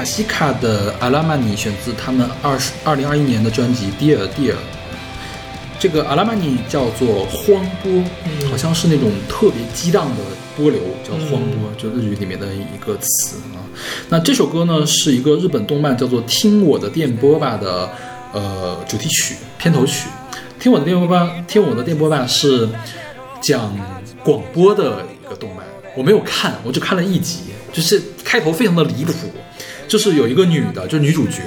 是来自塔西卡的阿拉曼尼，选自他们二十二零二一年的专辑《Dear Dear》。这个阿拉曼尼叫做荒波，好像是那种特别激荡的波流，叫荒波，就日语里面的一个词啊。那这首歌呢，是一个日本动漫叫做《听我的电波吧》的呃主题曲片头曲。听我的电波吧，听我的电波吧是讲广播的一个动漫，我没有看，我只看了一集，就是开头非常的离谱，就是有一个女的，就是女主角，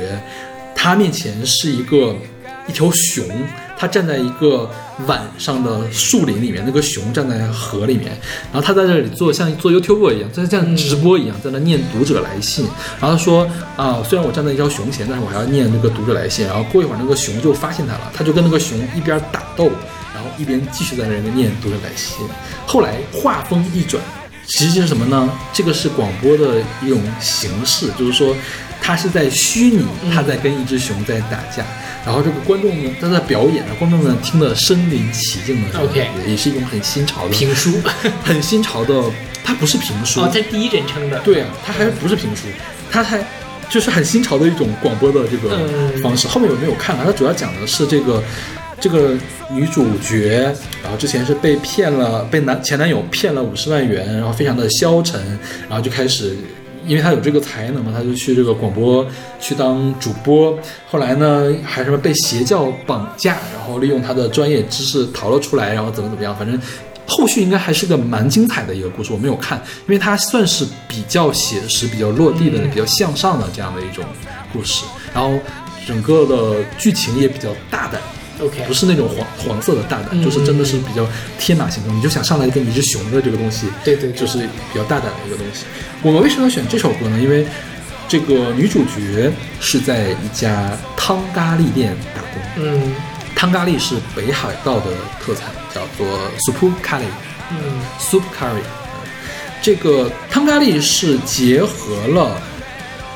她面前是一个一条熊，她站在一个晚上的树林里面，那个熊站在河里面，然后她在这里做像做 YouTube 一样，在这样直播一样，在那念读者来信，然后她说啊，虽然我站在一条熊前，但是我还要念那个读者来信，然后过一会儿那个熊就发现她了，她就跟那个熊一边打斗。然后一边继续在那边念读者来信。后来话锋一转，其实是什么呢？这个是广播的一种形式，就是说他是在虚拟，他在跟一只熊在打架，然后这个观众呢他在表演，观众呢听得身临其境的，OK。也是一种很新潮的评书。很新潮的，它不是评书，哦，它第一人称的，对啊，它还不是评书，它还就是很新潮的一种广播的这个嗯。方式。后面有没有看了，它主要讲的是这个这个女主角，然后之前是被骗了，被男前男友骗了五十万元，然后非常的消沉，然后就开始。因为她有这个才能嘛，她就去这个广播去当主播。后来呢，还什么被邪教绑架，然后利用她的专业知识逃了出来，然后怎么怎么样，反正后续应该还是个蛮精彩的一个故事，我没有看，因为它算是比较写实、比较落地的、比较向上的这样的一种故事，然后整个的剧情也比较大胆。OK 不是那种黄黄色的大胆，就是真的是比较天马行空，你就想上来跟一只熊的这个东西，对对对就是比较大胆的一个东西。我们为什么要选这首歌呢？因为这个女主角是在一家汤咖喱店打工，嗯汤咖喱是北海道的特产，叫做 soup curry。嗯 soup curry。这个汤咖喱是结合了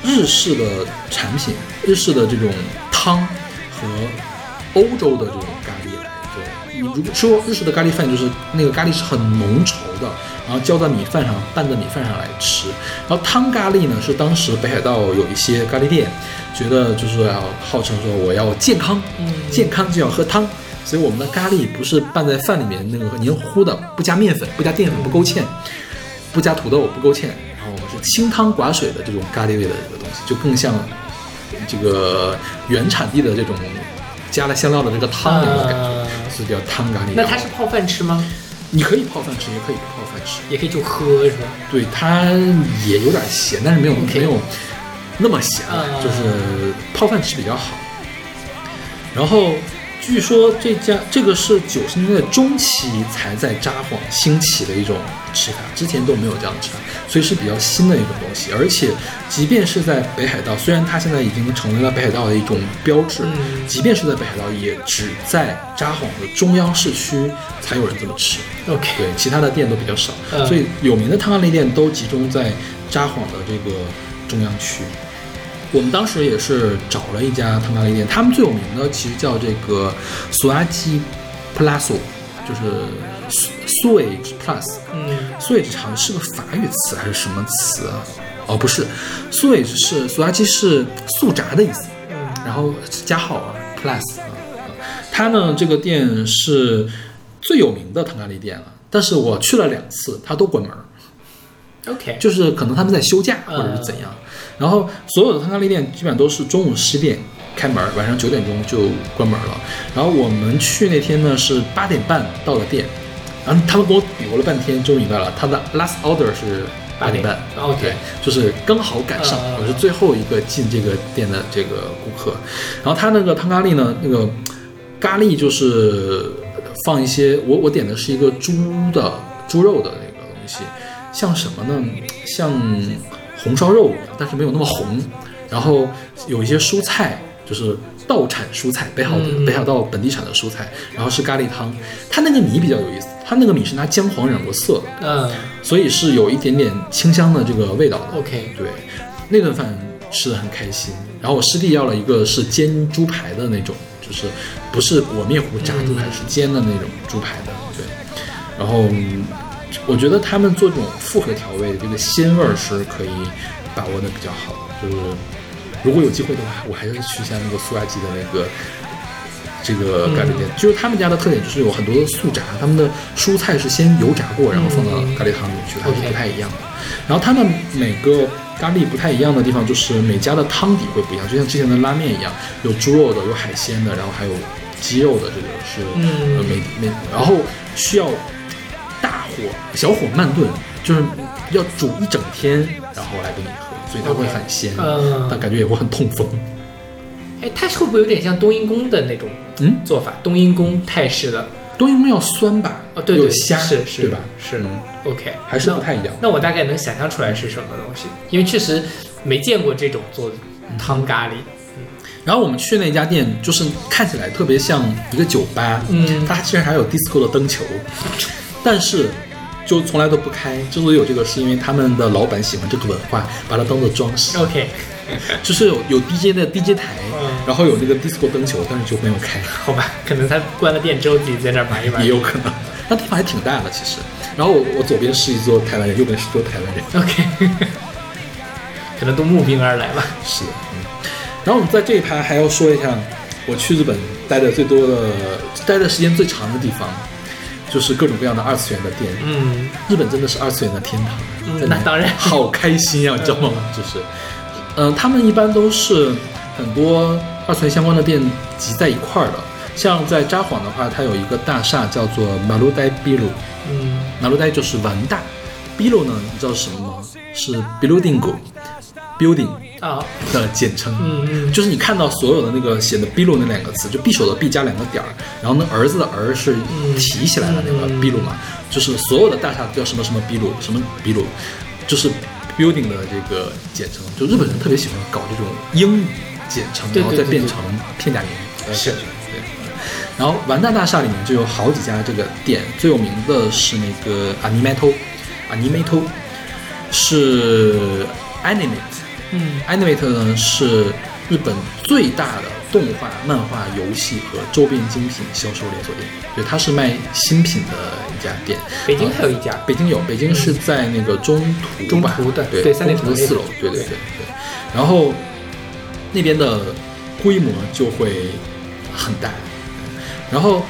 日式的产品，日式的这种汤和欧洲的这种咖喱来做。你如果吃过日式的咖喱饭，就是那个咖喱是很浓稠的，然后浇在米饭上，拌在米饭上来吃。然后汤咖喱呢，是当时北海道有一些咖喱店觉得就是要号称说我要健康，健康就要喝汤。所以我们的咖喱不是拌在饭里面那个黏糊的，不加面粉，不加淀粉，不勾芡，不加土豆，不勾芡，然后是清汤寡水的这种咖喱味的一个东西，就更像这个原产地的这种加了香料的那个汤那种感觉，呃所以叫汤咖喱。那它是泡饭吃吗？你可以泡饭吃，也可以不泡饭吃。也可以就喝是吧？对，它也有点咸，但是没有没有那么咸就是泡饭吃比较好。然后据说这家这个是九十年代中期才在札幌兴起的一种吃法，之前都没有这样吃法，所以是比较新的一种东西。而且，即便是在北海道，虽然它现在已经成为了北海道的一种标志，嗯即便是在北海道，也只在札幌的中央市区才有人这么吃。OK 对，其他的店都比较少，嗯所以有名的汤咖喱店都集中在札幌的这个中央区。我们当时也是找了一家汤咖喱店，他们最有名的其实叫这个苏阿基 Plus，就是苏 Sewage Plus。嗯 Sewage 好像是个法语词还是什么词啊？哦，不是，Sewage 是苏阿基是速炸的意思。嗯然后加号啊，plus 啊，啊它呢这个店是最有名的汤咖喱店了，但是我去了两次，它都关门儿，OK 就是可能他们在休假或者是怎样。然后所有的汤咖喱店基本上都是中午十点开门，晚上九点钟就关门了。然后我们去那天呢是八点半到的店，然后他们跟我比划了半天，终于明白了，他的 last order 是八点半。OK 对，就是刚好赶上，嗯我是最后一个进这个店的这个顾客。然后他那个汤咖喱呢，那个咖喱就是放一些，我我点的是一个猪的猪肉的那个东西，像什么呢？像红烧肉，但是没有那么红。然后有一些蔬菜，就是道产蔬菜，北海道、嗯北海道本地产的蔬菜，然后是咖喱汤。它那个米比较有意思，它那个米是拿姜黄染过色的，嗯所以是有一点点清香的这个味道的。，OK，对，那顿饭吃的很开心。然后我师弟要了一个是煎猪排的那种，就是不是裹面糊炸猪排，是煎的那种猪排的。对，然后嗯我觉得他们做这种复合调味的，这个鲜味儿是可以把握的比较好的。就是如果有机会的话，我还是去一下那个苏亚基的那个。这个咖喱店，就是他们家的特点就是有很多的素炸，他们的蔬菜是先油炸过，然后放到咖喱汤里去，它是不太一样的。然后他们每个咖喱不太一样的地方，就是每家的汤底会不一样，就像之前的拉面一样，有猪肉的，有海鲜的，然后还有鸡肉的，这个是嗯呃每每，然后需要小火慢炖，就是要煮一整天，然后来给你喝，所以它会很鲜，嗯但感觉也会很痛风。哎，它会不会有点像冬阴功的那种嗯，做法？冬阴功泰式的，冬阴功要酸吧？哦，对对，有虾，是是对吧？是嗯 OK，还是不太一样。那我大概能想象出来是什么东西，因为确实没见过这种做汤咖喱。然后我们去那家店，就是看起来特别像一个酒吧，嗯它竟然还有 disco 的灯球，但是就从来都不开。之所以有这个，是因为他们的老板喜欢这个文化，把它当做装饰，OK，就是有有 DJ 的 DJ 台嗯，然后有那个 disco 灯球，但是就没有开，好吧，可能他关了店之后自己在那儿玩一玩。也有可能。那地方还挺大的，其实。然后我我左边是一座台湾人，右边是一座台湾人，OK，可能都慕名而来吧。是的，嗯。然后我们在这一趴还要说一下，我去日本待的最多的、待的时间最长的地方，就是各种各样的二次元的店。嗯，日本真的是二次元的天堂，那当然 好开心呀、你知道吗？就是，嗯、他们一般都是很多二次元相关的店集在一块儿的。像在札幌的话，它有一个大厦叫做马路代比鲁，嗯马路代就是完大，比鲁呢，你知道是什么吗？是 building building 啊，的简称。嗯嗯就是你看到所有的那个写的“比鲁”那两个词，就匕首的“匕”加两个点儿，然后那儿子的“儿”是提起来的那个嗯“比鲁”嘛，就是所有的大厦叫什么什么比鲁，什么比鲁，就是 building 的这个简称。就日本人特别喜欢搞这种英语简称，然后再变成片假名。呃是对。然后完大大厦里面就有好几家这个店，最有名的是那个 Animato，Animato 是 Animate。嗯 Animate 呢是日本最大的动画、漫画、游戏和周边精品销售连锁店，对，它是卖新品的一家店。北京还有一家北京有，北京是在那个中途吧中途的对，中途的四楼，对对对对。然后那边的规模就会很大，然后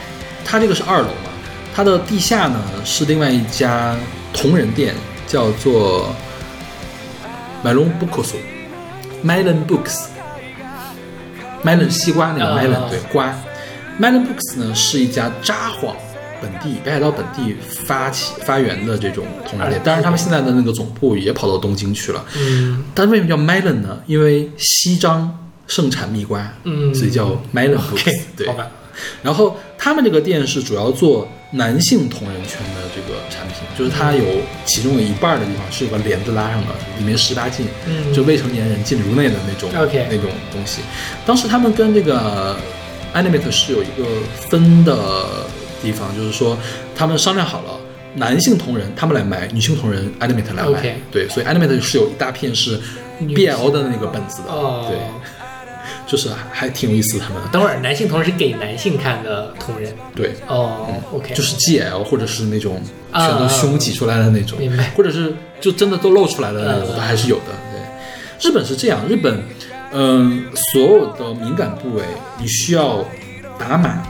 它这个是二楼嘛，它的地下呢是另外一家同人店，叫做 Melon Books。Melon Books，Melon 西瓜那个啊。Melon、对瓜，Melon Books 呢是一家札幌本地北海道本地发起发源的这种同人店，当然他们现在的那个总部也跑到东京去了。嗯。但是为什么叫 Melon 呢？因为西张盛产蜜瓜，嗯。所以叫 Melon Books、OK，对，好吧，然后他们这个店是主要做男性同人圈的这个产品，就是它有其中有一半的地方是有个帘子拉上的，里面十八禁，嗯。就未成年人禁入内的那种 OK 那种东西。当时他们跟这个 Animate 是有一个分的地方，就是说他们商量好了。男性同人他们来买，女性同人 Animate 来买。对，所以 Animate 是有一大片是 BL 的那个本子的，哦，对，就是还还挺有意思的，他们等会儿男性同人是给男性看的同人对，哦，OK，嗯就是 GL 或者是那种啊全都胸挤出来的那种，明白或者是就真的都露出来的那种，嗯都还是有的。对，日本是这样，日本，嗯、所有的敏感部位你需要打满，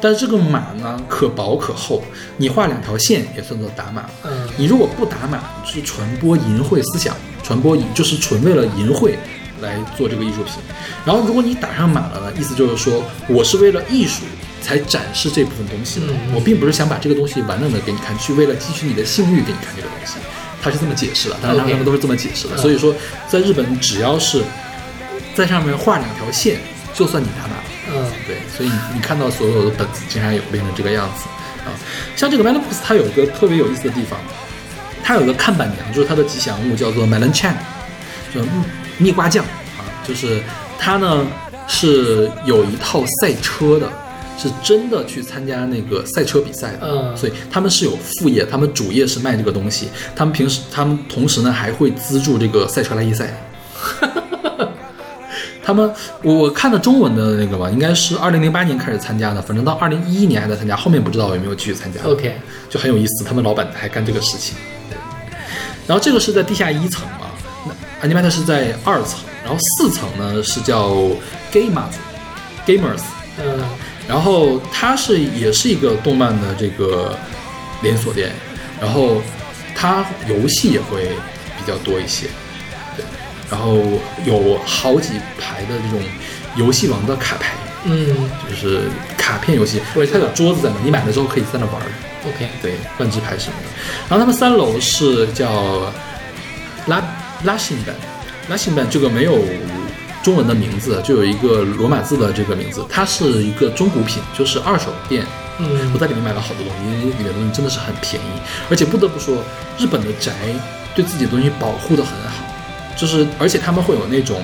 但是这个满呢可薄可厚，你画两条线也算作打码。嗯你如果不打满，是传播淫秽思想，传播淫就是纯为了淫秽来做这个艺术品。然后如果你打上码了呢，意思就是说我是为了艺术才展示这部分东西的，嗯我并不是想把这个东西完整的给你看，去为了汲取你的性欲给你看这个东西。他是这么解释的，当然他们都是这么解释的。嗯所以说，在日本只要是在上面画两条线，就算你打码了。嗯对，所以你你看到所有的本子竟然有变成这个样子啊！像这个 Melon Books 它有一个特别有意思的地方，它有一个看板娘，就是它的吉祥物叫做 Melon Chan，就是蜜蜜瓜酱啊，就是他呢是有一套赛车的，是真的去参加那个赛车比赛的。嗯所以他们是有副业，他们主业是卖这个东西，他们平时他们同时呢还会资助这个赛车拉力赛。他们我我看的中文的那个吧，应该是二零零八年开始参加的，反正到二零一一年还在参加，后面不知道有没有继续参加。OK，就很有意思，他们老板还干这个事情。对，然后这个是在地下一层嘛，那 Animata 是在二层，然后四层呢是叫 Gamers Gamers，嗯然后它是也是一个动漫的这个连锁店，然后它游戏也会比较多一些，对，然后有好几排的这种游戏王的卡牌，嗯就是卡片游戏，我知道它有桌子在那，你买了之后可以在那玩儿。，OK，对，万智牌什么的。然后他们三楼是叫拉拉辛班，拉辛班这个没有中文的名字，就有一个罗马字的这个名字，它是一个中古品，就是二手店。嗯我在里面买了好多东西，因为里面的东西真的是很便宜，而且不得不说，日本的宅对自己的东西保护的很好，就是而且他们会有那种。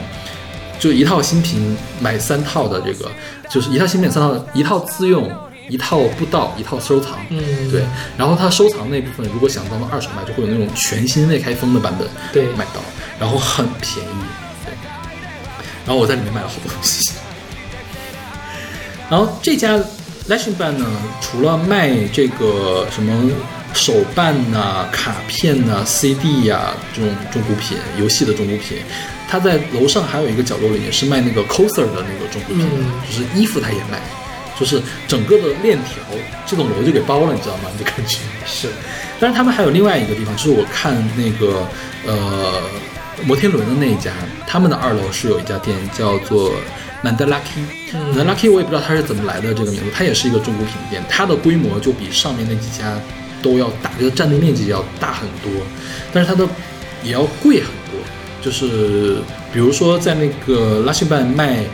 就一套新品买三套的这个，就是一套新品三套，一套自用，一套布道，一套收藏。嗯，对，然后他收藏那部分，如果想当二手卖，就会有那种全新未开封的版本对买到，然后很便宜。对，然后我在里面买了好多东西。然后这家 l a s h i n g 办呢，除了卖这个什么手办呐、卡片呐、CD 呀、这种中古品、游戏的中古品，他在楼上还有一个角落里面是卖那个 coser 的那个中古品，嗯就是衣服他也卖，就是整个的链条这栋楼就给包了，你知道吗？你就感觉是，但是他们还有另外一个地方，就是我看那个呃摩天轮的那一家，他们的二楼是有一家店叫做 Mandalaki。Mandalaki 我也不知道它是怎么来的这个名字，它也是一个中古品店，它的规模就比上面那几家都要大，就是占地面积要大很多，但是它的也要贵很多。就是比如说在那个拉辛办卖呃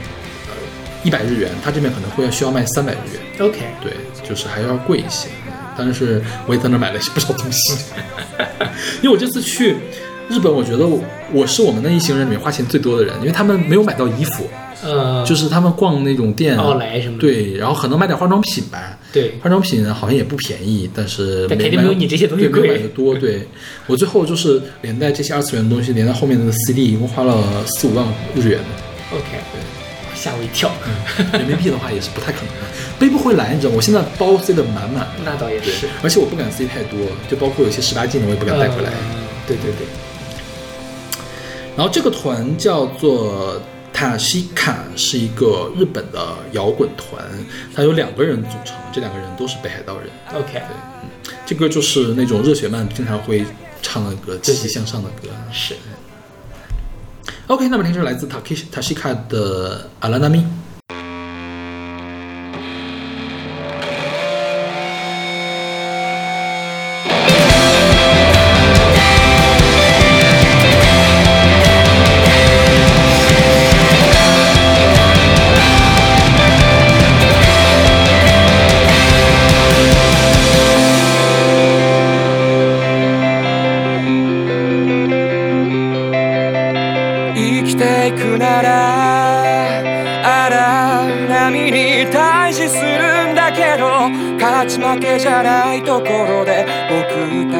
一百日元，他这边可能会要需要卖三百日元。OK，对，就是还要贵一些。但是我也在那儿买了不少东西，因为我这次去日本，我觉得我我是我们那一行人里面花钱最多的人，因为他们没有买到衣服，呃，就是他们逛那种店，奥莱什么的对，然后可能买点化妆品吧。对，化妆品好像也不便宜，但是但肯定没有你这些东西对没有贵买的多。对 我最后就是连带这些二次元的东西，连带后面的 CD，一共花了四五万日元。OK，吓我一跳，人民币的话也是不太可能的，背不回来，你知道吗？我现在包塞的满满的。那倒也是，，而且我不敢塞太多，就包括有些十八禁的我也不敢带回来。呃对对对，然后这个团叫做塔西卡，是一个日本的摇滚团，它有两个人组成，这两个人都是北海道人。OK，对这歌就是那种热血漫经常会唱的歌，积极向上的歌。是 OK，那么听首来自 Takish Tashika 的《Alanami》。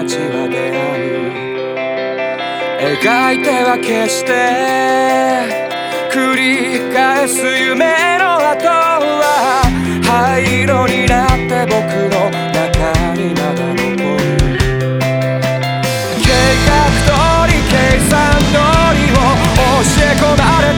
ちは出会う描いては消して繰り返す夢の後は灰色になって僕の中にまだ残る。計画通り計算通りを教え込まれて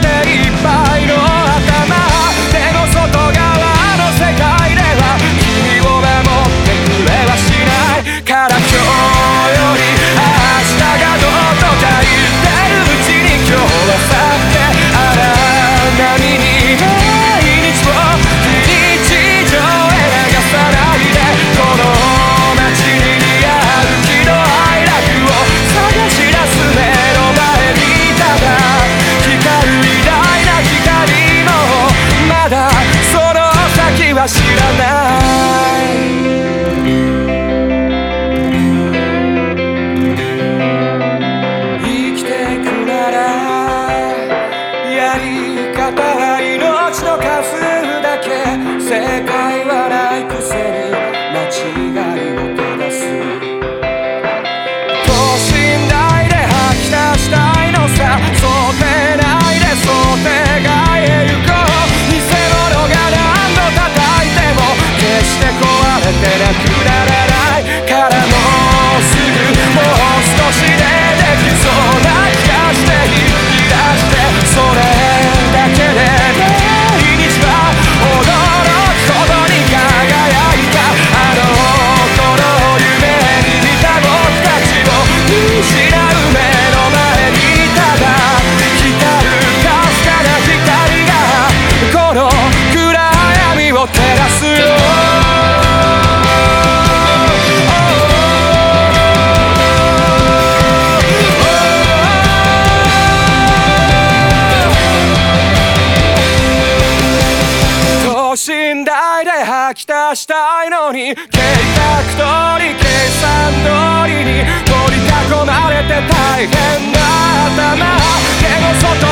したいのに計画通り計算通りに取り囲まれて大変な頭。でも外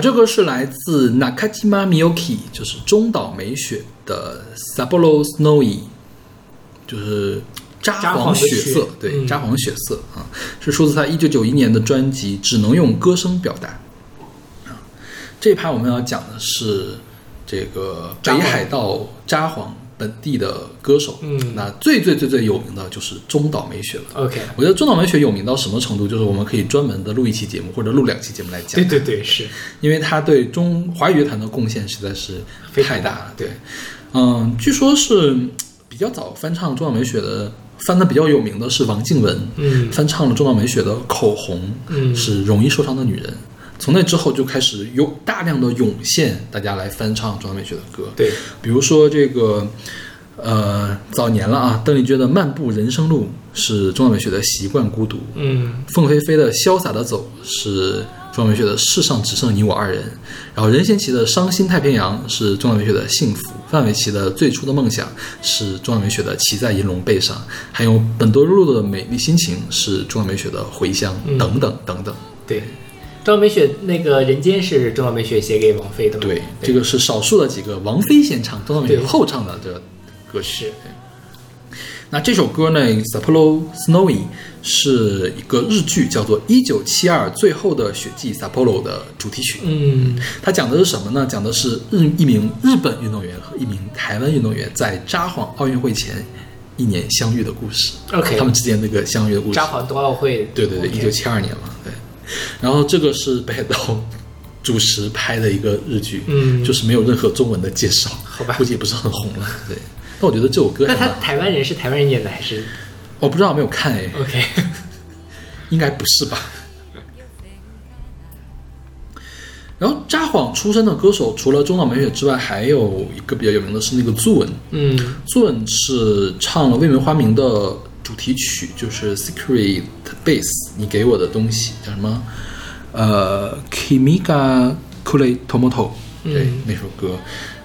好，这个是来自 Nakajima Miyuki，就是中岛美雪的 Saburo Snowy，就是札札幌血雪色，对，嗯札幌血色啊，是出自他一九九一年的专辑《只能用歌声表达》啊。这一趴我们要讲的是这个北海道札幌本地的歌手，嗯那最最最最有名的就是中岛美雪了。OK，我觉得中岛美雪有名到什么程度，就是我们可以专门的录一期节目或者录两期节目来讲对。对对，是因为他对中华语乐坛的贡献实在是非太大了。对，嗯，据说是比较早翻唱中岛美雪的，翻的比较有名的是王静雯，嗯翻唱了中岛美雪的《口红》，嗯是容易受伤的女人。从那之后就开始有大量的涌现大家来翻唱中央美雪的歌，对，比如说这个，呃，早年了啊，邓丽君的《漫步人生路》是中岛美雪的《习惯孤独》，嗯。凤飞飞的《潇洒的走》是中岛美雪的《世上只剩你我二人》，然后任贤齐的《伤心太平洋》是中岛美雪的《幸福》，范玮琪的《最初的梦想》是中岛美雪的《骑在银龙背上》，还有本多露露的《美丽心情》是中岛美雪的《回乡》嗯等等等等。对。中岛美雪那个《人间》是中岛美雪写给王菲的吗？对，这个是少数的几个王菲先唱，中岛美雪后唱的这个歌曲。那这首歌呢，《Sapporo Snowy》是一个日剧，叫做《一九七二最后的雪季 Sapporo》的主题曲。嗯它讲的是什么呢？讲的是日一名日本运动员和一名台湾运动员在札幌奥运会前一年相遇的故事。OK 他们之间那个相遇的故事。札幌冬奥会，对对对，一九七二年嘛，对。然后这个是北海道主持拍的一个日剧，嗯就是没有任何中文的介绍，好吧估计也不是很红了，对。但我觉得这首歌那他，台湾人是台湾人演的还是我不知道没有看哎，OK？应该不是吧？然后札幌出身的歌手，除了中岛美雪之外，还有一个比较有名的是那个朱文。嗯朱文是唱了《未闻花名》的主题曲，就是《Secret Base》，你给我的东西叫什么？呃，Kimiga Kure Tomoto，对、嗯那首歌。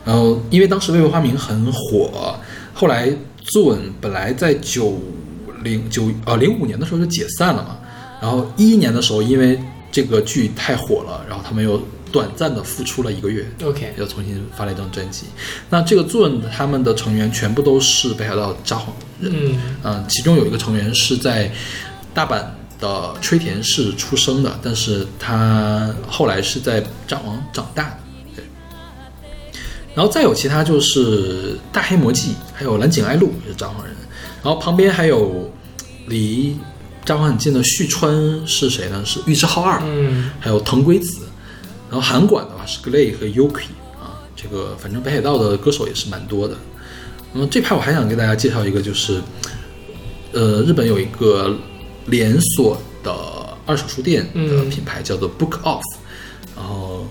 然后因为当时《未闻花名》很火，后来作文本来在九零九呃零五年的时候就解散了嘛，然后一一年的时候因为这个剧太火了，然后他们又短暂的复出了一个月。OK 又重新发了一张专辑。那这个 Zone 他们的成员全部都是北海道札幌人，嗯嗯，其中有一个成员是在大阪的吹田市出生的，但是他后来是在札幌长大的。对，然后再有其他就是大黑魔记，还有蓝井爱路也是札幌人，然后旁边还有离札幌很近的旭川是谁呢？是玉置浩二，嗯还有藤圭子，然后韩馆的话是 Glay 和 Yuki 啊，这个反正北海道的歌手也是蛮多的。那么这派我还想给大家介绍一个，就是呃，日本有一个连锁的二手书店的嗯品牌叫做 Book Off，、然后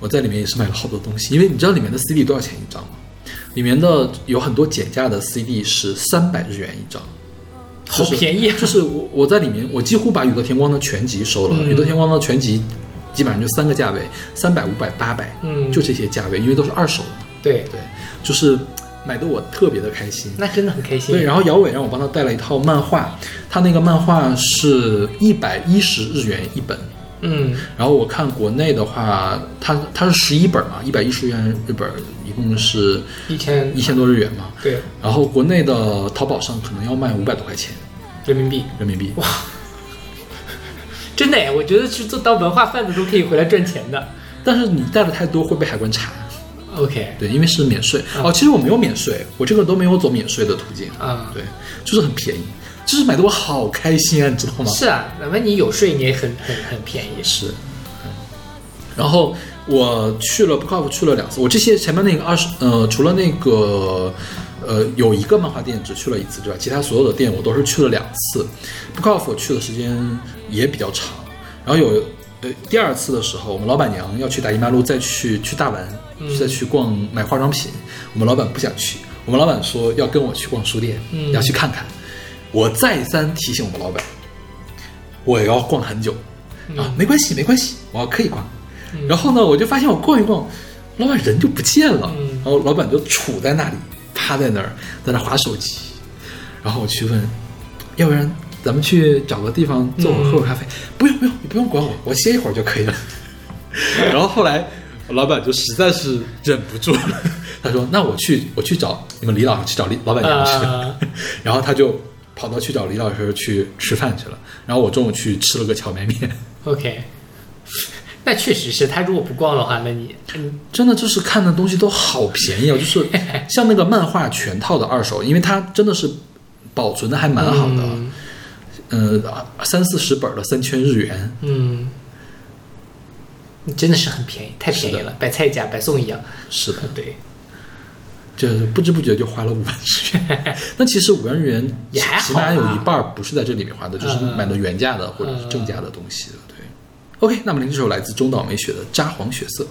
我在里面也是买了好多东西，因为你知道里面的 CD 多少钱一张吗？里面的有很多减价的 CD 是三百日元一张。好便宜啊就是我我在里面，我几乎把宇多田光的全集收了。嗯宇多田光的全集基本上就三个价位，三百、五百、八百，嗯就这些价位，因为都是二手的嘛。对对，就是买的我特别的开心。那真的很开心。对，然后姚伟让我帮他带了一套漫画，他那个漫画是一百一十日元一本。嗯，然后我看国内的话，它它是十一本嘛，一百一十元一本，一共是一千一千多日元嘛。对然后国内的淘宝上可能要卖五百多块钱人民币，人民币。哇，真的哎，我觉得去做当文化贩子都可以回来赚钱的。但是你带的太多会被海关查。OK，对，因为是免税。哦，其实我没有免税，我这个都没有走免税的途径。啊对，就是很便宜，就是买的我好开心啊，你知道吗？是啊，哪怕你有税，你也很很很便宜。是。嗯然后我去了 Bookoff 去了两次，我这些前面那个二十呃，除了那个呃有一个漫画店只去了一次之外，其他所有的店我都是去了两次。Bookoff 我去的时间也比较长，然后有呃第二次的时候，我们老板娘要去大姨妈路再去去大丸，再去逛买化妆品，我们老板不想去，我们老板说要跟我去逛书店，嗯。要去看看。我再三提醒我们老板，我也要逛很久。啊，没关系，没关系，我可以逛。然后呢，我就发现我逛一逛，老板人就不见了，嗯。然后老板就杵在那里，趴在那儿，在那划手机。然后我去问，要不然咱们去找个地方坐会儿喝会儿咖啡？不用不用，你不用管我，我歇一会儿就可以了。然后后来老板就实在是忍不住了，他说：“那我去我去找你们李老师去找李老板娘去。啊 然后他就跑到去找李老师去吃饭去了。然后我中午去吃了个荞麦面。OK，那确实是他如果不逛的话，那你嗯真的就是看的东西都好便宜哦，就是 像那个漫画全套的二手，因为它真的是保存的还蛮好的，嗯呃，三四十本的三千日元，嗯，真的是很便宜，太便宜了，白菜价白送一样。是的，对，就是不知不觉就花了五万日元。那其实五万日元也还好起码有一半儿不是在这里面花的，就是嗯买的原价的或者是正价的东西的。对，OK，那么您这首来自中岛美雪的《札幌血色》。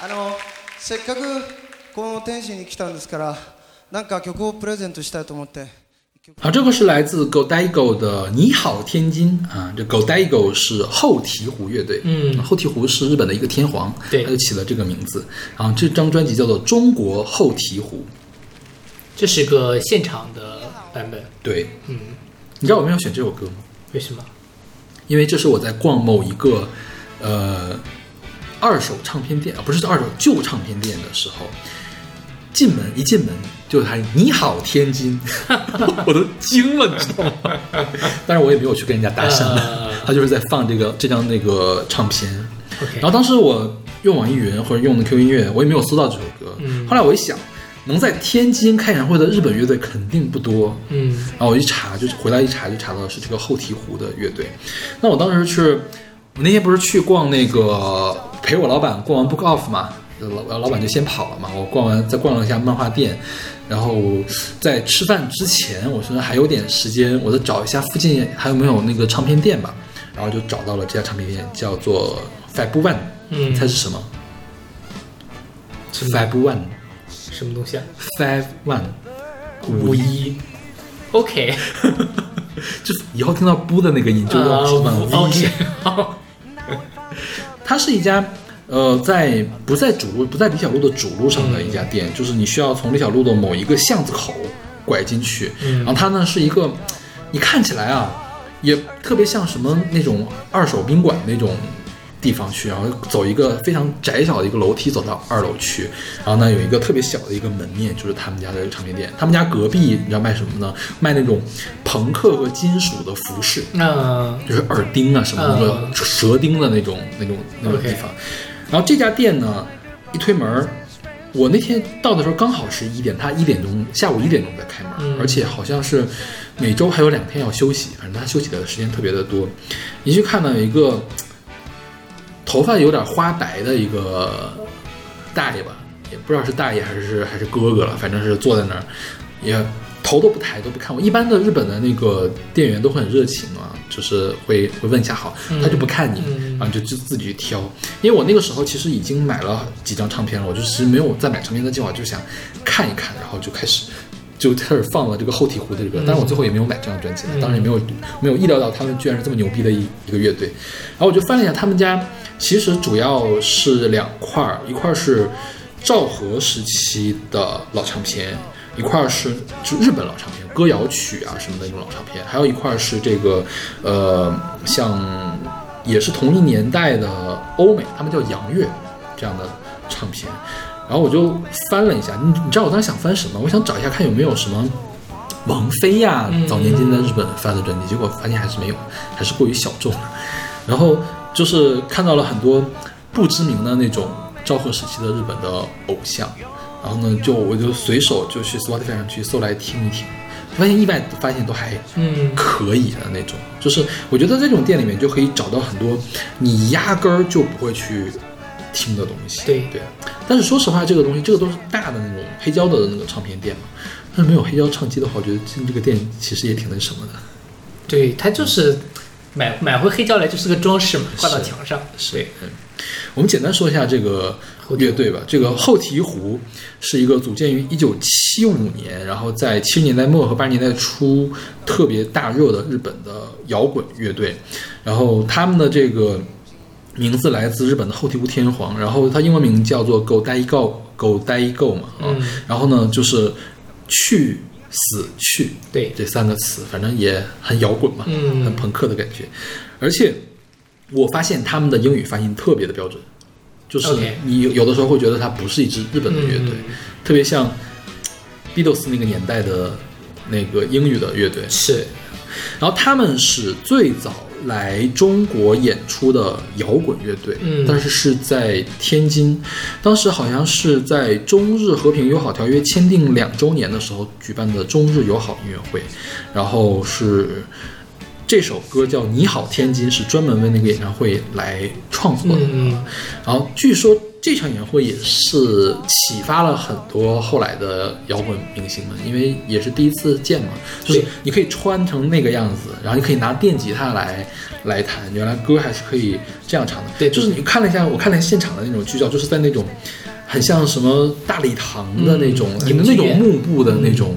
あのせっかくこの天使に来たんですからなんか曲をプレゼントしたいと思って好，这个是来自 Go Daigo 的《你好天津》啊，这 Go Daigo 是后醍醐乐队，嗯后醍醐是日本的一个天皇，对他就起了这个名字。然后这张专辑叫做《中国后醍醐》，这是个现场的版本，对，嗯，你知道我为什么要选这首歌吗？为什么？因为这是我在逛某一个呃 二手唱片店啊，不是二手旧唱片店的时候，进门一进门就喊“你好天津”，我都惊了，你知道吗？但是我也没有去跟人家搭讪，呃他就是在放这个这张那个唱片。然后当时我用网易云或者用的 QQ 音乐，我也没有搜到这首歌。嗯后来我一想，能在天津开演唱会的日本乐队肯定不多。嗯然后我一查，就回来一查，就查到是这个后醍醐的乐队。那我当时是，我那天不是去逛那个陪我老板逛完 Book Off 嘛，老老板就先跑了嘛。我逛完再逛了一下漫画店，然后在吃饭之前，我说还有点时间，我再找一下附近还有没有那个唱片店吧。然后就找到了这家唱片店，叫做 Five One。嗯猜是什么什么？Fab One。什么东西啊？Five One，五一，OK，就是以后听到“不”的那个音就要呃往一。它是一家呃，在不在主路不在李小璐的主路上的一家店，就是你需要从李小璐的某一个巷子口拐进去，嗯然后它呢是一个，你看起来啊，也特别像什么那种二手宾馆那种。地方去，然后走一个非常窄小的一个楼梯走到二楼去，然后呢有一个特别小的一个门面，就是他们家的唱片店。他们家隔壁你知道卖什么呢？卖那种朋克和金属的服饰。那就是耳钉啊什么那个蛇钉的那种、那种那种地方。然后这家店呢，一推门儿，我那天到的时候刚好是一点，他一点钟下午一点钟在开门，嗯而且好像是每周还有两天要休息，反正他休息的时间特别的多。你去看到有一个头发有点花白的一个大爷吧，也不知道是大爷还是还是哥哥了，反正是坐在那儿，也头都不抬都不看我。一般的日本的那个店员都很热情啊，就是会会问一下好，他就不看你，嗯然后就就自己去挑。因为我那个时候其实已经买了几张唱片了，我就其实没有再买唱片的计划，就想看一看，然后就开始。就开始放了这个后醍醐的这个，但是我最后也没有买这张专辑了，当然也没有没有意料到他们居然是这么牛逼的一一个乐队。然后我就翻了一下他们家，其实主要是两块儿，一块儿是昭和时期的老唱片，一块儿是就日本老唱片，歌谣曲啊什么的那种老唱片，还有一块儿是这个呃像也是同一年代的欧美，他们叫洋乐这样的唱片。然后我就翻了一下，你你知道我当时想翻什么？我想找一下看有没有什么王菲呀、嗯早年间在日本发的专辑，结果发现还是没有，还是过于小众。然后就是看到了很多不知名的那种昭和时期的日本的偶像，然后呢，就我就随手就去 Spotify 上去搜来听一听，发现意外发现都还嗯可以的那种。就是我觉得这种店里面就可以找到很多你压根儿就不会去听的东西。对对，但是说实话，这个东西这个都是大的那种黑胶的那个唱片店嘛。但是没有黑胶唱机的话，我觉得进这个店其实也挺那什么的。对，它就是买买回黑胶来就是个装饰嘛，挂到墙上。是对，我们简单说一下这个乐队吧。这个后醍醐是一个组建于一九七五年，然后在七十年代末和八十年代初特别大热的日本的摇滚乐队。然后他们的这个名字来自日本的后醍醐天皇，然后他英文名叫做 Go Daigo Go Daigo 嘛啊。嗯然后呢，就是去死去对这三个词，反正也很摇滚嘛，嗯很朋克的感觉。而且我发现他们的英语发音特别的标准，就是你有有的时候会觉得它不是一支日本的乐队，嗯特别像 Beatles 那个年代的那个英语的乐队。是，然后他们是最早来中国演出的摇滚乐队，嗯但是是在天津，当时好像是在中日和平友好条约签订两周年的时候举办的中日友好音乐会，然后是。这首歌叫《你好天津》，是专门为那个演唱会来创作的。嗯然后据说这场演唱会也是启发了很多后来的摇滚明星们，因为也是第一次见嘛，就是你可以穿成那个样子，然后你可以拿电吉他来来弹，原来歌还是可以这样唱的。对就是你看了一下，我看了现场的那种剧照，就是在那种很像什么大礼堂的那种、嗯那种幕布的那种、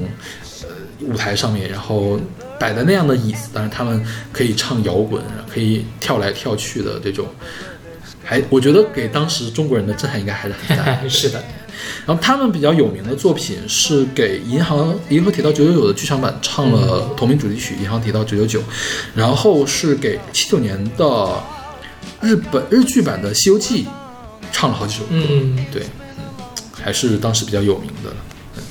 呃舞台上面，然后摆的那样的椅子，但是他们可以唱摇滚，可以跳来跳去的这种。还我觉得给当时中国人的震撼应该还是很大的。是的，然后他们比较有名的作品是给《银行银河铁道九九九》的剧场版唱了同名主题曲《银行铁道九九九》，然后是给七九年的日本日剧版的《西游记》唱了好几首歌。嗯，对，嗯，还是当时比较有名的。嗯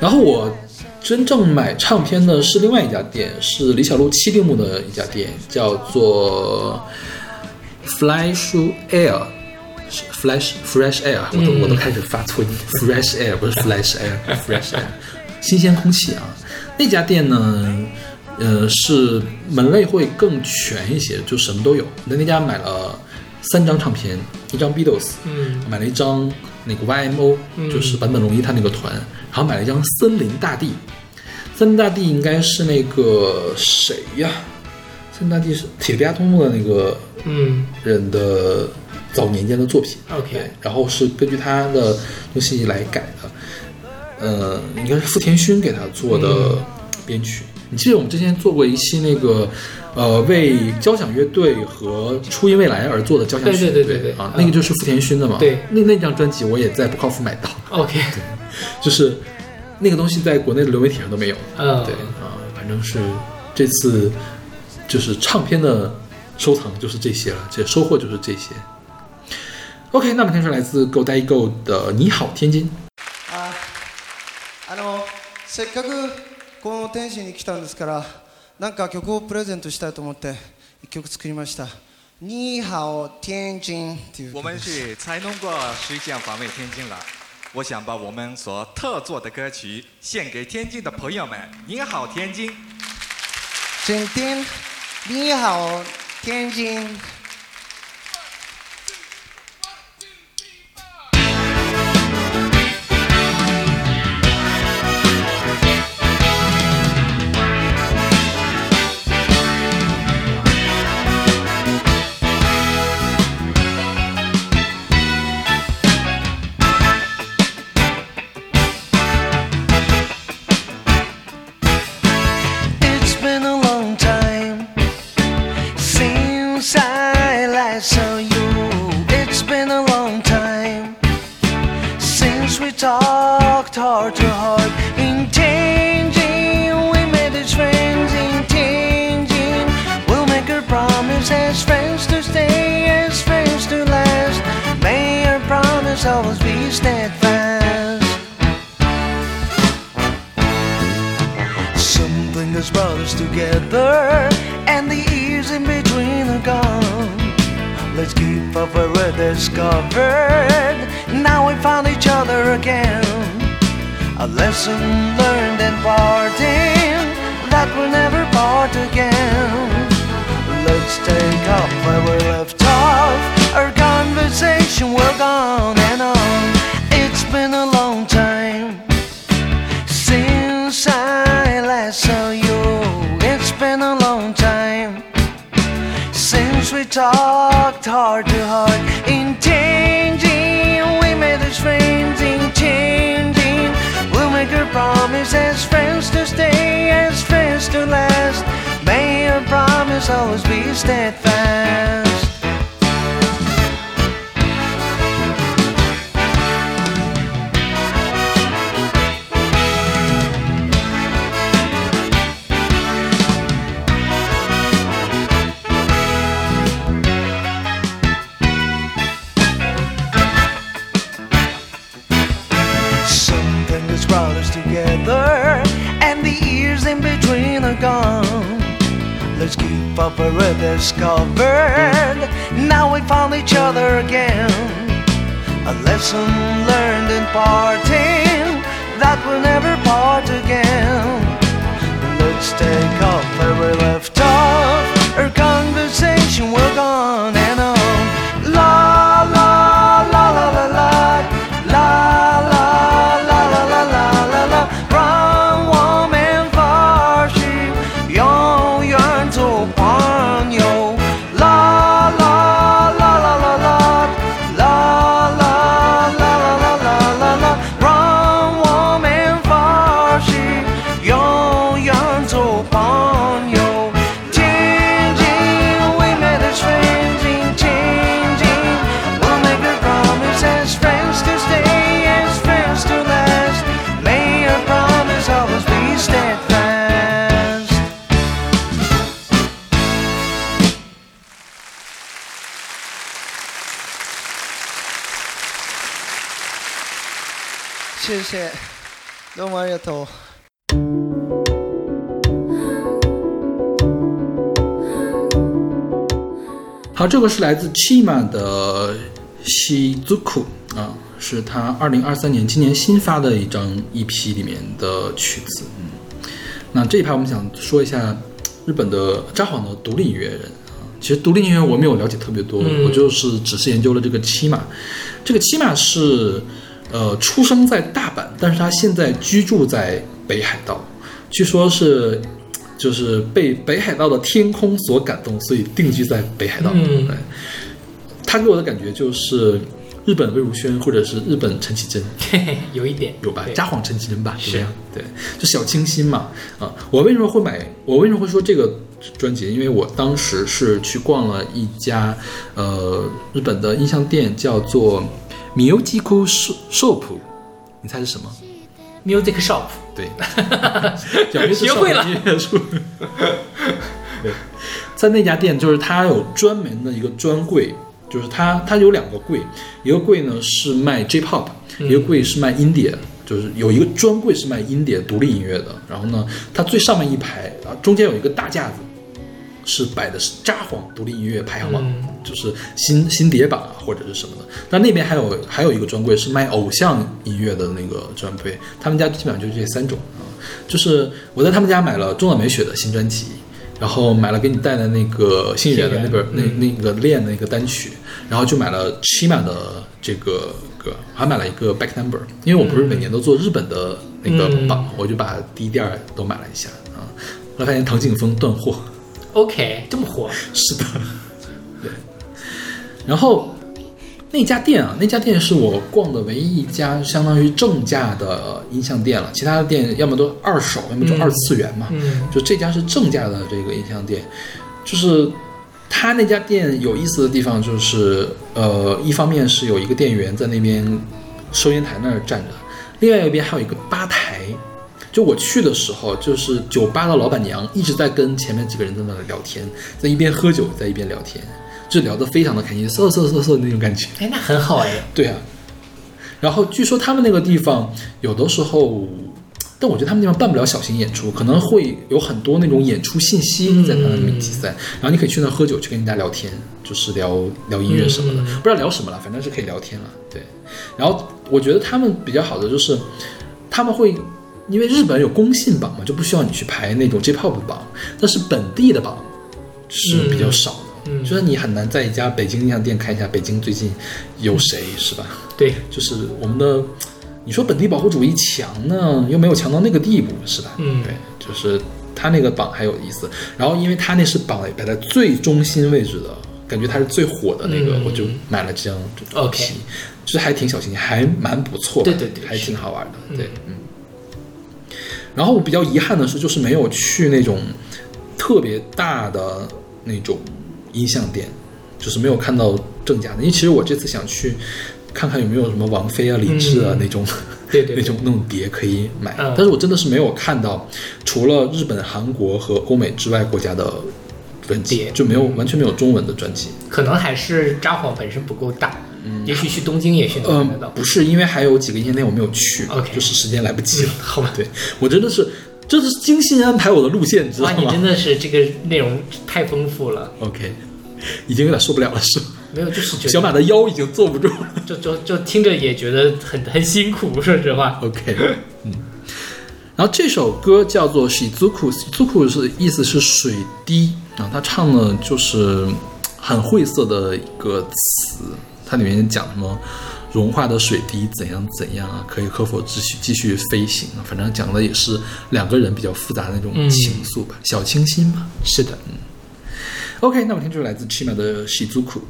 然后我真正买唱片的是另外一家店，是李小璐七定目的一家店，叫做 Flash air。Fresh Fresh Air，我都、我都开始发错音，Fresh Air 不是 Flash Air，Fresh Air，新鲜空气啊。那家店呢，呃，是门类会更全一些，就什么都有。在那家买了三张唱片，一张 Beatles，嗯，买了一张那个 YMO，、嗯就是坂本龙一他那个团，然后买了一张森林大地。森林大地应该是那个谁呀？森林大地是铁臂阿童木的那个嗯。人的早年间的作品。，OK，对，然后是根据他的东西来改的，呃，应该是富田勋给他做的嗯编曲。你记得我们之前做过一期那个，呃，为交响乐队和初音未来而做的交响曲，对对对对对啊，嗯那个就是富田勋的嘛。对。那那张专辑我也在不靠谱买到，，OK，就是那个东西在国内的流媒体上都没有。嗯，对啊，反正是这次就是唱片的收藏就是这些了，这收获就是这些。OK，那么听是来自 Go 代 Go 的《你好天津》。ああのせっかくこの天使に来たんですからなんか曲をプレゼントしたいと思って一曲作りました「你好天津」っていう我们是才弄过实践防卫天津了。我想把我们所特作的歌曲献给天津的朋友们。您好，天津！请听你好 天津「some always be steadfast. Lesson learned in parting Chima 的 Shizuku 啊，是他二零二三年今年新发的一张 EP 里面的曲子。嗯，那这一排我们想说一下日本的札幌的独立音乐人啊。其实独立音乐我没有了解特别多，嗯我就是只是研究了这个 Chima。这个 Chima 是呃出生在大阪，但是他现在居住在北海道，据说是。就是被北海道的天空所感动，所以定居在北海道。嗯对，他给我的感觉就是日本魏如萱或者是日本陈绮贞，嘿嘿，有一点有吧？对札幌陈绮贞吧？是？对，就小清新嘛。啊，我为什么会买？我为什么会说这个专辑？因为我当时是去逛了一家呃日本的音像店，叫做 Music Shop，你猜是什么？music shop，对，学会了音乐术。对，在那家店，就是它有专门的一个专柜，就是它它有两个柜，一个柜呢是卖 J-pop，一个柜是卖 indie，就是有一个专柜是卖 indie 独立音乐的。然后呢，它最上面一排啊，中间有一个大架子，是摆的是札幌独立音乐排行榜，嗯就是新新碟榜啊或者是什么的。但那边还有还有一个专柜是卖偶像音乐的那个专柜，他们家基本上就是这三种啊。就是我在他们家买了中岛美雪的新专辑，然后买了给你带的那个新源的那本那嗯那个练的那个单曲，然后就买了 Chima 的这个歌，还买了一个 Back Number，因为我不是每年都做日本的那个榜，我就把第一、第二都买了一下啊。后来发现唐景峰断货，OK，这么火，是的，对。然后那家店啊，那家店是我逛的唯一一家相当于正价的音像店了，其他的店要么都二手，要么就二次元嘛。嗯就这家是正价的这个音像店，就是他那家店有意思的地方就是，呃，一方面是有一个店员在那边收银台那儿站着，另外一边还有一个吧台。就我去的时候，就是酒吧的老板娘一直在跟前面几个人在那里聊天，在一边喝酒，在一边聊天，就聊得非常的开心，瑟瑟瑟瑟的那种感觉。哎，那很好哎，对啊，然后据说他们那个地方有的时候，但我觉得他们那地方办不了小型演出，可能会有很多那种演出信息在他们那里集散，然后你可以去那喝酒，去跟人家聊天，就是聊聊音乐什么的，不知道聊什么了，反正是可以聊天了。对，然后我觉得他们比较好的就是他们会。因为日本有公信榜嘛，就不需要你去排那种 J-pop 榜，但是本地的榜是比较少的。嗯就是你很难在一家北京音像店看一下北京最近有谁，是吧？对，就是我们的，你说本地保护主义强呢，又没有强到那个地步，是吧？嗯对，就是他那个榜还有意思。然后因为他那是榜摆在最中心位置的，感觉他是最火的那个，嗯我就买了这张 OK 皮就是还挺小心，还蛮不错的，对对对还挺好玩的，对，嗯。然后我比较遗憾的是，就是没有去那种特别大的那种音像店，就是没有看到正价的。因为其实我这次想去看看有没有什么王菲啊、李志啊、嗯 那种，对对对那种那种碟可以买。嗯但是我真的是没有看到，除了日本、韩国和欧美之外国家的专辑，就没有完全没有中文的专辑。可能还是札幌本身不够大，也许去东京也许能嗯看得到。，不是，因为还有几个音像店我没有去就是时间来不及了。嗯好吧对我真的是，这是精心安排我的路线，你知道哇，吗？你真的是这个内容太丰富了，OK，已经有点受不了了，是吧？没有就是觉得小马的腰已经坐不住了。就就就听着也觉得很很辛苦，说实话。OK，嗯。然后这首歌叫做 Shizuku，Shizuku 是意思是水滴啊，他唱的就是很晦涩的一个词，它里面讲什么融化的水滴怎样怎样啊，可以可否继续继续飞行啊？反正讲的也是两个人比较复杂的那种嗯情愫吧，小清新吧。是的，嗯 OK，那我们听这首来自 Chima 的 Shizuku。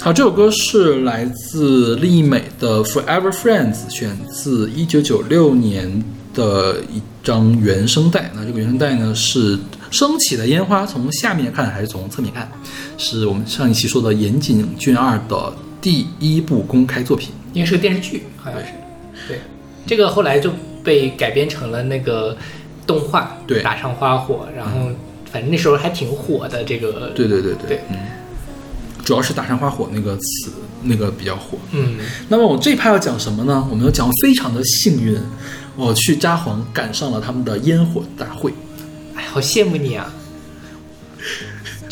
好，这首歌是来自丽美的《Forever Friends》，选自一九九六年的一张原声带。那这个原声带呢是升起的烟花，从下面看还是从侧面看？是我们上一期说的岩井俊二的第一部公开作品。因为是个电视剧，好像是。对，这个后来就被改编成了那个动画，对打上花火，然后反正那时候还挺火的。这个，对对对对嗯，主要是“打上花火”那个词，那个比较火。嗯，那么我这一趴要讲什么呢？我们要讲非常的幸运，我去札幌赶上了他们的烟火大会。哎，好羡慕你啊！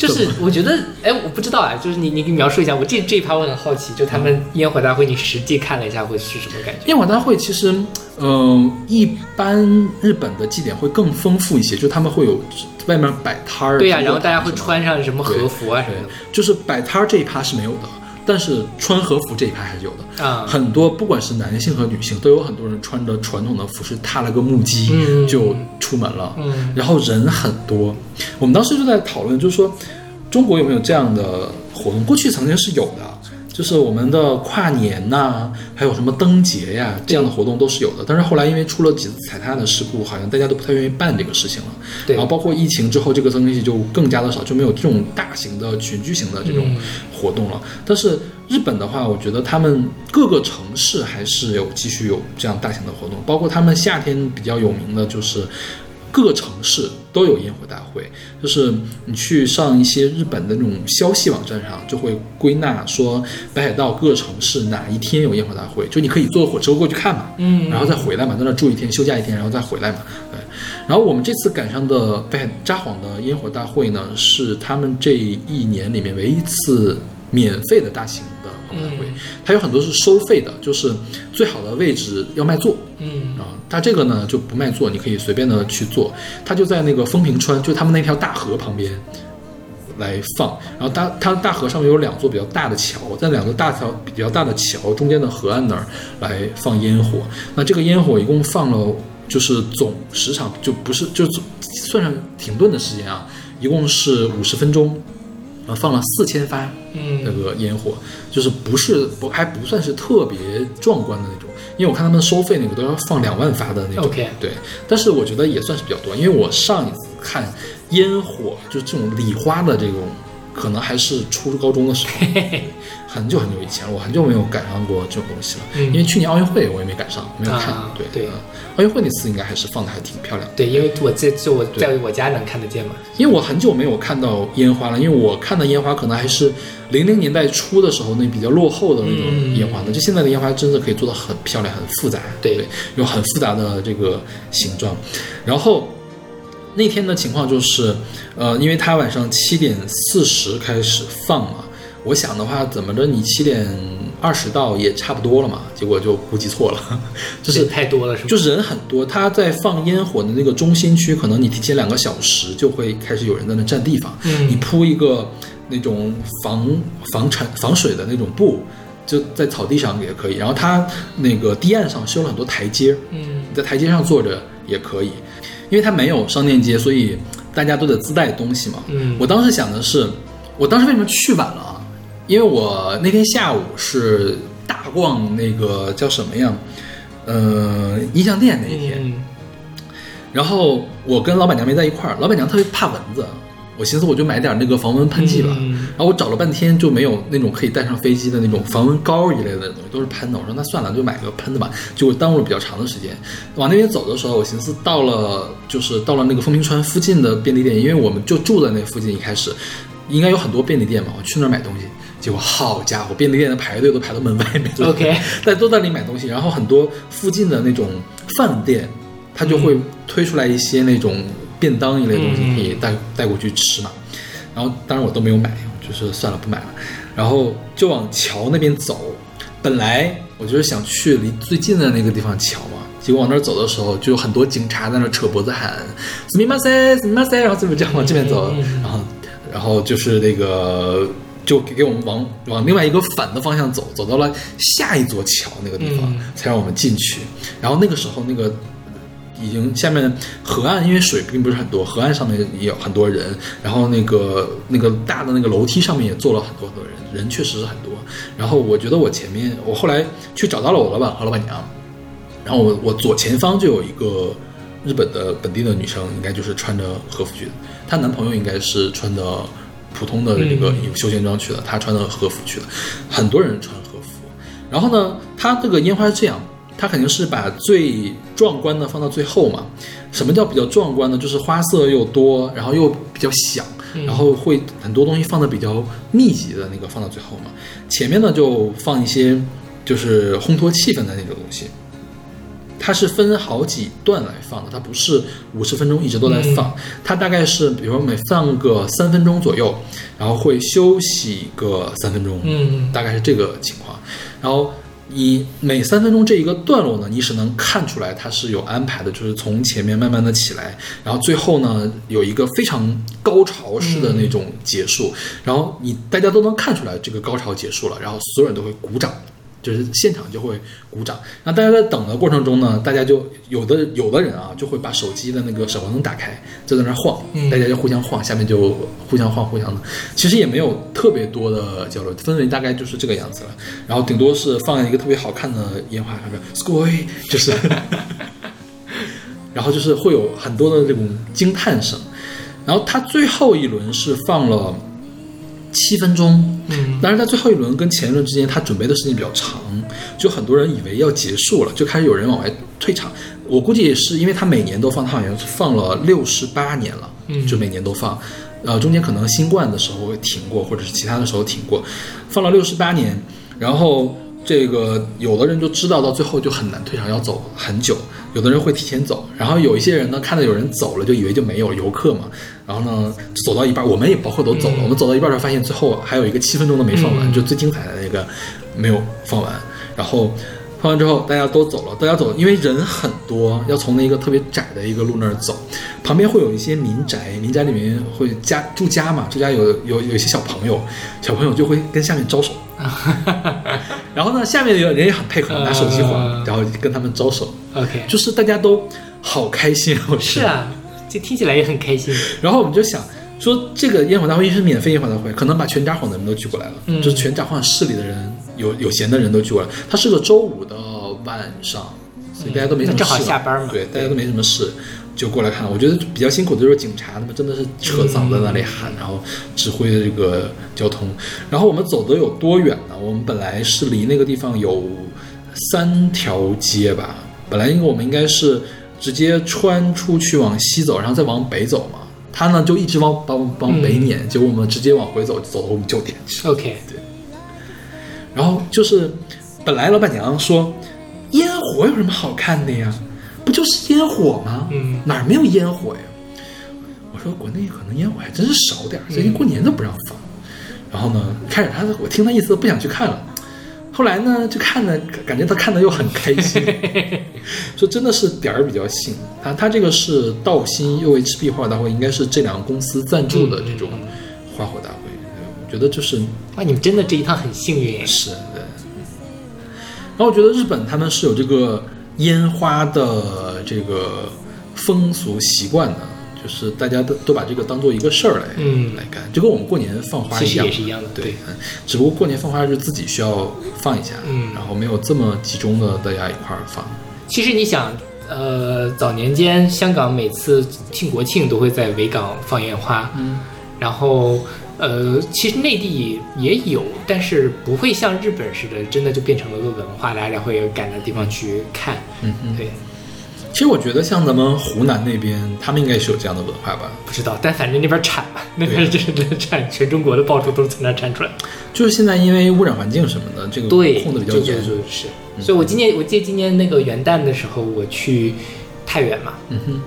就是我觉得，哎，我不知道啊，就是你你给描述一下，我这这一趴我很好奇，就他们烟火大会，你实际看了一下会是什么感觉？烟火大会其实，嗯、一般日本的祭典会更丰富一些，就他们会有外面摆摊儿，对呀、然后大家会穿上什么和服啊什么的，就是摆摊儿这一趴是没有的，但是穿和服这一派还是有的。的啊，很多不管是男性和女性，都有很多人穿着传统的服饰，踏了个木屐、嗯就出门了。嗯然后人很多，我们当时就在讨论，就是说中国有没有这样的活动？过去曾经是有的，就是我们的跨年呐、还有什么灯节呀这样的活动都是有的。但是后来因为出了几次踩踏的事故，好像大家都不太愿意办这个事情了。对然后包括疫情之后，这个东西就更加的少，就没有这种大型的群居型的这种嗯活动了。但是日本的话，我觉得他们各个城市还是有继续有这样大型的活动，包括他们夏天比较有名的就是。各城市都有烟火大会，就是你去上一些日本的那种消息网站上，就会归纳说北海道各城市哪一天有烟火大会，就你可以坐火车过去看嘛，嗯然后再回来嘛，在那住一天，休假一天，然后再回来嘛，对。然后我们这次赶上的北海札幌的烟火大会呢，是他们这一年里面唯一一次免费的大型的烟火大会，嗯它有很多是收费的，就是最好的位置要卖座，嗯啊，它这个呢就不卖座，你可以随便的去做。它就在那个风平川，就他们那条大河旁边来放。然后大它大河上面有两座比较大的桥，在两个大桥比较大的桥中间的河岸那儿来放烟火。那这个烟火一共放了，就是总时长就不是就算上停顿的时间啊，一共是五十分钟。啊，放了四千发那嗯个烟火，就是不是不还不算是特别壮观的那种，因为我看他们收费那个都要放两万发的那种。OK 对，但是我觉得也算是比较多，因为我上一次看烟火就是这种礼花的这种，可能还是初高中的时候，很久很久以前了，我很久没有赶上过这种东西了。嗯因为去年奥运会我也没赶上，没有看。啊对对呃奥运会那次应该还是放的还挺漂亮的。对，因为我在就我在我家能看得见嘛。因为我很久没有看到烟花了，因为我看的烟花可能还是零零年代初的时候那比较落后的那种烟花呢。就现在的烟花真的可以做的很漂亮、很复杂，对有很复杂的这个形状。然后那天的情况就是，呃，因为他晚上七点四十开始放嘛，我想的话，怎么着你七点二十到也差不多了嘛，结果就估计错了，就是太多了是吗？就是人很多，他在放烟火的那个中心区，可能你提前两个小时就会开始有人在那占地方，嗯你铺一个那种防防尘防水的那种布。就在草地上也可以，然后它那个堤岸上修了很多台阶，嗯你在台阶上坐着也可以，因为它没有商店街，所以大家都得自带东西嘛。嗯我当时想的是，我当时为什么去晚了啊？因为我那天下午是大逛那个叫什么呀？呃，音像店那一天，嗯然后我跟老板娘没在一块儿，老板娘特别怕蚊子，我寻思我就买点那个防蚊喷剂吧。嗯然后我找了半天就没有那种可以带上飞机的那种防蚊膏一类的东西，都是喷的。我说那算了，就买个喷的吧。结果耽误了比较长的时间。往那边走的时候，我寻思到了就是到了那个风平川附近的便利店，因为我们就住在那附近，一开始应该有很多便利店嘛，我去那儿买东西。结果好家伙，便利店的排队都排到门外面了。 OK 大家都在那里买东西，然后很多附近的那种饭店，它就会推出来一些那种便当一类的东西，嗯可以带带过去吃嘛。然后当然我都没有买，就是算了不买了。然后就往桥那边走，本来我就是想去离最近的那个地方桥嘛，结果往那儿走的时候，就有很多警察在那儿扯脖子喊“すみません，すみません”，然后这么这样往这边走，然后然后就是那个。 就给给我们往往另外一个反的方向走，走到了下一座桥那个地方，嗯才让我们进去。然后那个时候，那个已经下面河岸因为水并不是很多，河岸上面也有很多人，然后那个那个大的那个楼梯上面也坐了很多很多人，人确实是很多。然后我觉得我前面，我后来去找到了我老板和老板娘，然后我我左前方就有一个日本的本地的女生，应该就是穿着和服去的，她男朋友应该是穿的普通的那个嗯休闲装去的，他穿的和服去的，很多人穿和服。然后呢，他这个烟花是这样，他肯定是把最壮观的放到最后嘛。什么叫比较壮观呢？就是花色又多，然后又比较响，然后会很多东西放的比较密集的那个放到最后嘛。前面呢就放一些就是烘托气氛的那种东西。它是分好几段来放的，它不是五十分钟一直都在放，它大概是比如说每放个三分钟左右，然后会休息个三分钟，嗯大概是这个情况。然后你每三分钟这一个段落呢，你是能看出来它是有安排的，就是从前面慢慢的起来，然后最后呢有一个非常高潮式的那种结束，然后你大家都能看出来这个高潮结束了，然后所有人都会鼓掌。就是现场就会鼓掌，那大家在等的过程中呢，大家就有的有的人啊，就会把手机的那个闪光灯打开，就在那晃，嗯大家就互相晃，下面就互相晃，互相的，其实也没有特别多的交流，氛围大概就是这个样子了。然后顶多是放一个特别好看的烟花，上面 sky，就是，然后就是会有很多的这种惊叹声。然后他最后一轮是放了七分钟，嗯但是在最后一轮跟前一轮之间，他准备的时间比较长，就很多人以为要结束了，就开始有人往外退场。我估计也是因为他每年都放，他好像是放了六十八年了，嗯就每年都放。呃，中间可能新冠的时候会停过，或者是其他的时候停过，放了六十八年。然后这个有的人就知道到最后就很难退场，要走很久。有的人会提前走，然后有一些人呢看到有人走了，就以为就没有游客嘛。然后呢，走到一半，我们也包括都走了。我们走到一半的时候，发现最后还有一个七分钟都没放完，嗯就最精彩的那个没有放完。然后放完之后，大家都走了，大家走，因为人很多，要从那个特别窄的一个路那儿走，旁边会有一些民宅，民宅里面会家住家嘛，住家有有有一些小朋友，小朋友就会跟下面招手。然后呢，下面有人也很配合，拿手机晃，嗯然后跟他们招手，，OK，就是大家都好开心，我。是啊，这听起来也很开心。然后我们就想说，这个烟火大会因为是免费烟火大会，可能把全札幌的人都聚过来了，嗯就是全札幌市里的人有有闲的人都聚过来。它是个周五的晚上，所以大家都没什么事、那正好下班嘛对，大家都没什么事。就过来看，我觉得比较辛苦的就是警察，他们真的是扯嗓子在那里喊，然后指挥这个交通。然后我们走的有多远呢？我们本来是离那个地方有三条街吧，本来应该我们应该是直接穿出去往西走，然后再往北走嘛。他呢就一直往往往北撵，结果我们直接往回走，走到我们酒店去。OK，对然后就是，本来老板娘说，烟火有什么好看的呀？不就是烟火吗？嗯哪儿没有烟火呀？我说国内可能烟火还真是少点儿，最近过年都不让放。然后呢，开始他我听他意思不想去看了，后来呢，就看的感觉他看的又很开心，说真的是点儿比较信。他他这个是道心又 H B 花火大会，应该是这两个公司赞助的这种花火大会。我觉得就是哇，你们真的这一趟很幸运。是对。然后我觉得日本他们是有这个烟花的这个风俗习惯的，就是大家都都把这个当做一个事儿来、嗯来干，就跟我们过年放花其实一样，也是一样的对对，嗯只不过过年放花是自己需要放一下，嗯然后没有这么集中的大家一块儿放。其实你想，呃，早年间香港每次庆国庆都会在维港放烟花，嗯，然后呃，其实内地也有，但是不会像日本似的，真的就变成了个文化，大家会赶着地方去看。嗯嗯，对，其实我觉得像咱们湖南那边，他们应该是有这样的文化吧，不知道，但反正那边产嘛，那边真的产，全中国的爆竹都是从那产出来。的。就是现在因为污染环境什么的，这个对，控的比较严就严。是。是，所以我今年我记得今年那个元旦的时候，我去太原嘛，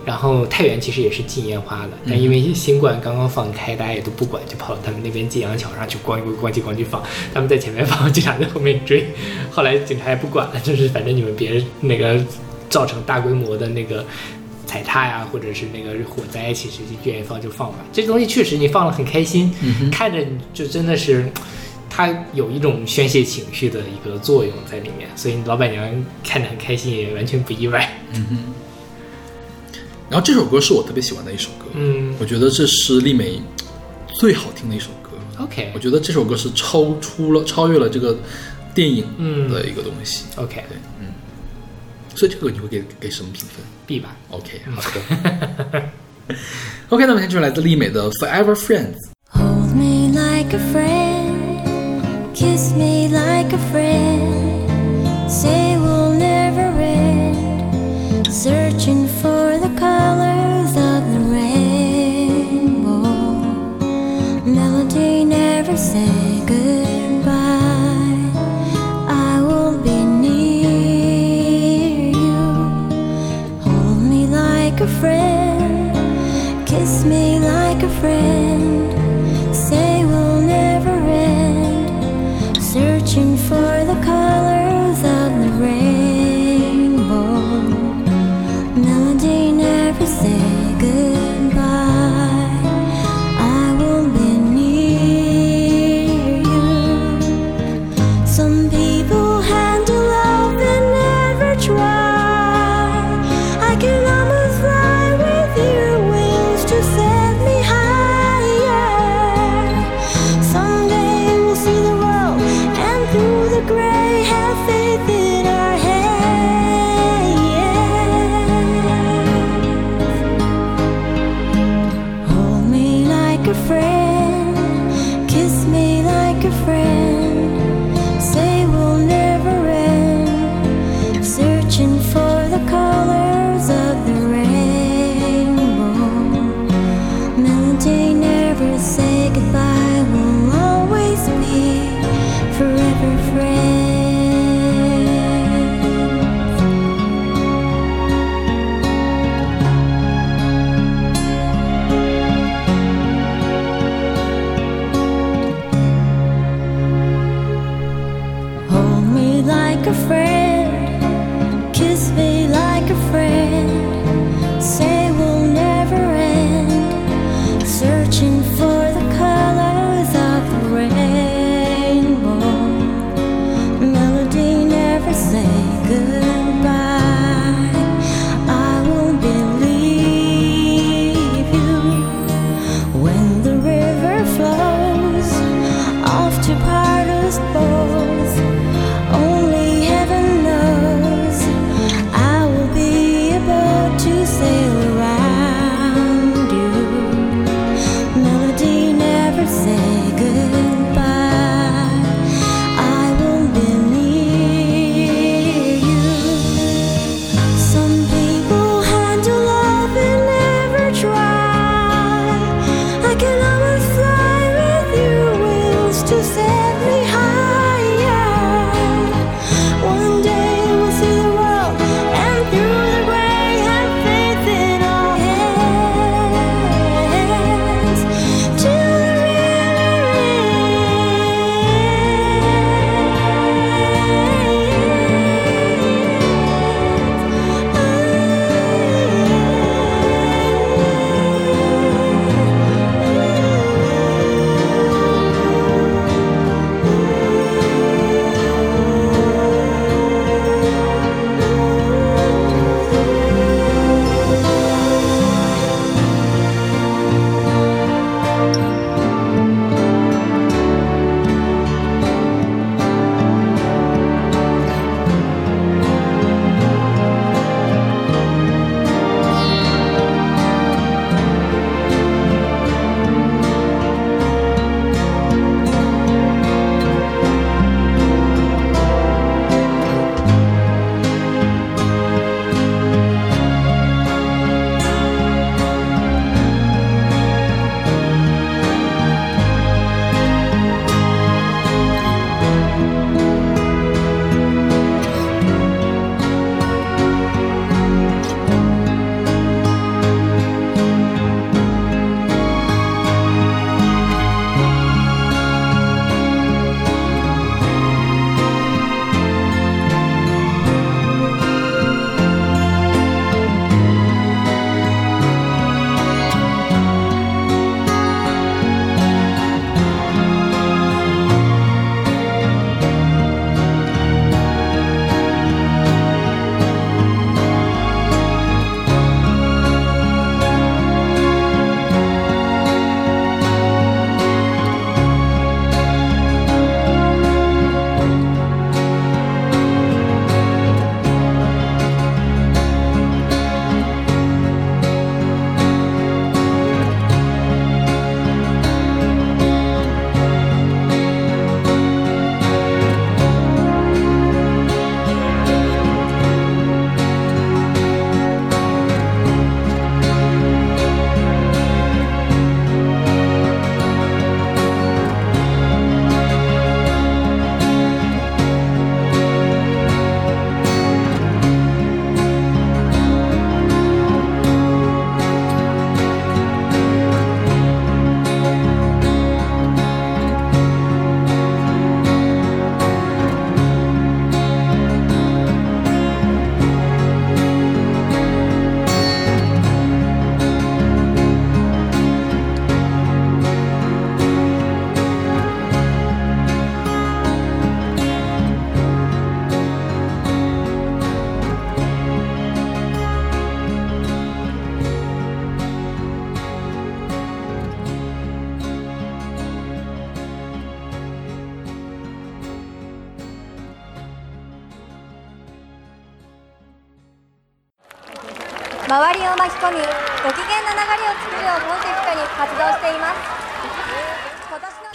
然后太原其实也是禁烟花的，但因为新冠刚刚放开，大家也都不管，就跑到他们那边晋阳桥上去咣咣咣叽咣叽放，他们在前面放，警察在后面追，后来警察也不管了，就是反正你们别那个造成大规模的那个。踩踏呀，或者是那个火灾，其实就愿意放就放吧。这东西确实你放了很开心，看着你就真的是，它有一种宣泄情绪的一个作用在里面，所以老板娘看着很开心也完全不意外。然后这首歌是我特别喜欢的一首歌，嗯我觉得这是丽美最好听的一首歌。，OK 我觉得这首歌是超出了、超越了这个电影嗯的一个东西。OK 所以这个你会给给什么评分 B 吧。 ？OK，好的。OK，那么现在就是来自丽美的《Forever Friends》。 Hold me like a friend, kiss me like a friend. Say we'll never end, searching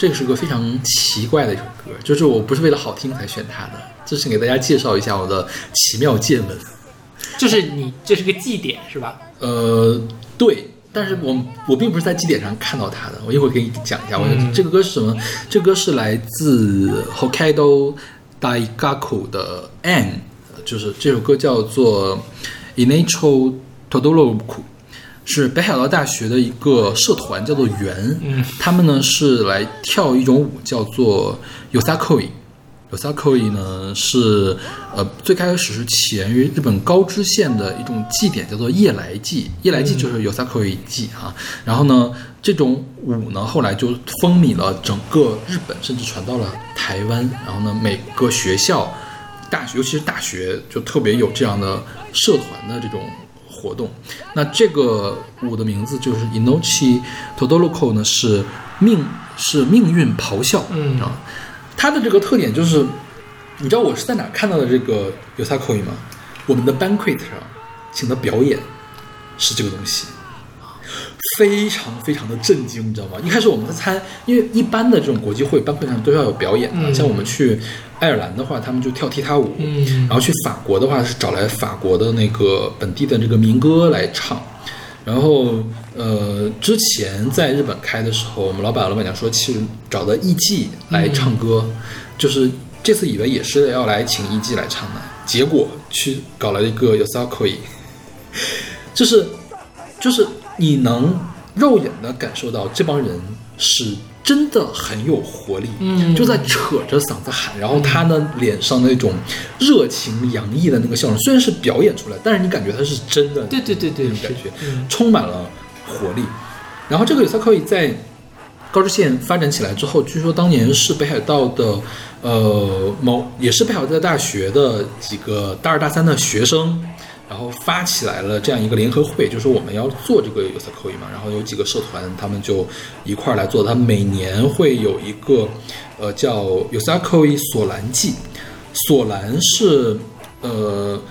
这是个非常奇怪的一首歌，就是我不是为了好听才选它的，这是给大家介绍一下我的奇妙见闻。就是你这是个祭典是吧？呃，对，但是我我并不是在祭典上看到它的，我一会儿给你讲一下。我、嗯这个歌是什么？这个歌是来自 Hokkaido Daigaku 的 An，就是这首歌叫做 Inacho Todoroku。是北海道大学的一个社团，叫做圆。嗯，他们呢是来跳一种舞，叫做 Yosakoi。Yosakoi 呢是呃最开始是起源于日本高知县的一种祭典，叫做夜来祭。夜来祭就是 Yosakoi 祭啊。然后呢，这种舞呢后来就风靡了整个日本，甚至传到了台湾。然后呢，每个学校、大学，尤其是大学，就特别有这样的社团的这种活动。那这个舞的名字就是 Inochi Todoroko 呢，是命是命运咆哮，嗯啊，它的这个特点就是，你知道我是在哪看到的这个 Yosakoi 吗？我们的 banquet 上请的表演是这个东西。非常非常的震惊，你知道吗？一开始我们在猜，因为一般的这种国际会 banquet 上都要有表演的，嗯像我们去爱尔兰的话，他们就跳踢踏舞，嗯然后去法国的话是找来法国的那个本地的这个民歌来唱。然后，呃，之前在日本开的时候，我们老板老板娘说，其实找的艺伎来唱歌，就是这次以为也是要来请艺伎来唱的，结果去搞了一个 Yosakoi，就是就是你能肉眼的感受到这帮人是真的很有活力，嗯。就在扯着嗓子喊，然后他呢脸上那种热情洋溢的那个笑容，虽然是表演出来，但是你感觉他是真的，对对对对那种感觉，嗯。充满了活力。然后这个有萨克伊在高知县发展起来之后，据说当年是北海道的呃某也是北海道大学的几个大二大三的学生，然后发起来了这样一个联合会，就是我们要做这个 y o s a k o i 嘛，然后有几个社团他们就一块儿来做，他每年会有一个呃叫 y o s a k o i 索兰季，索兰是呃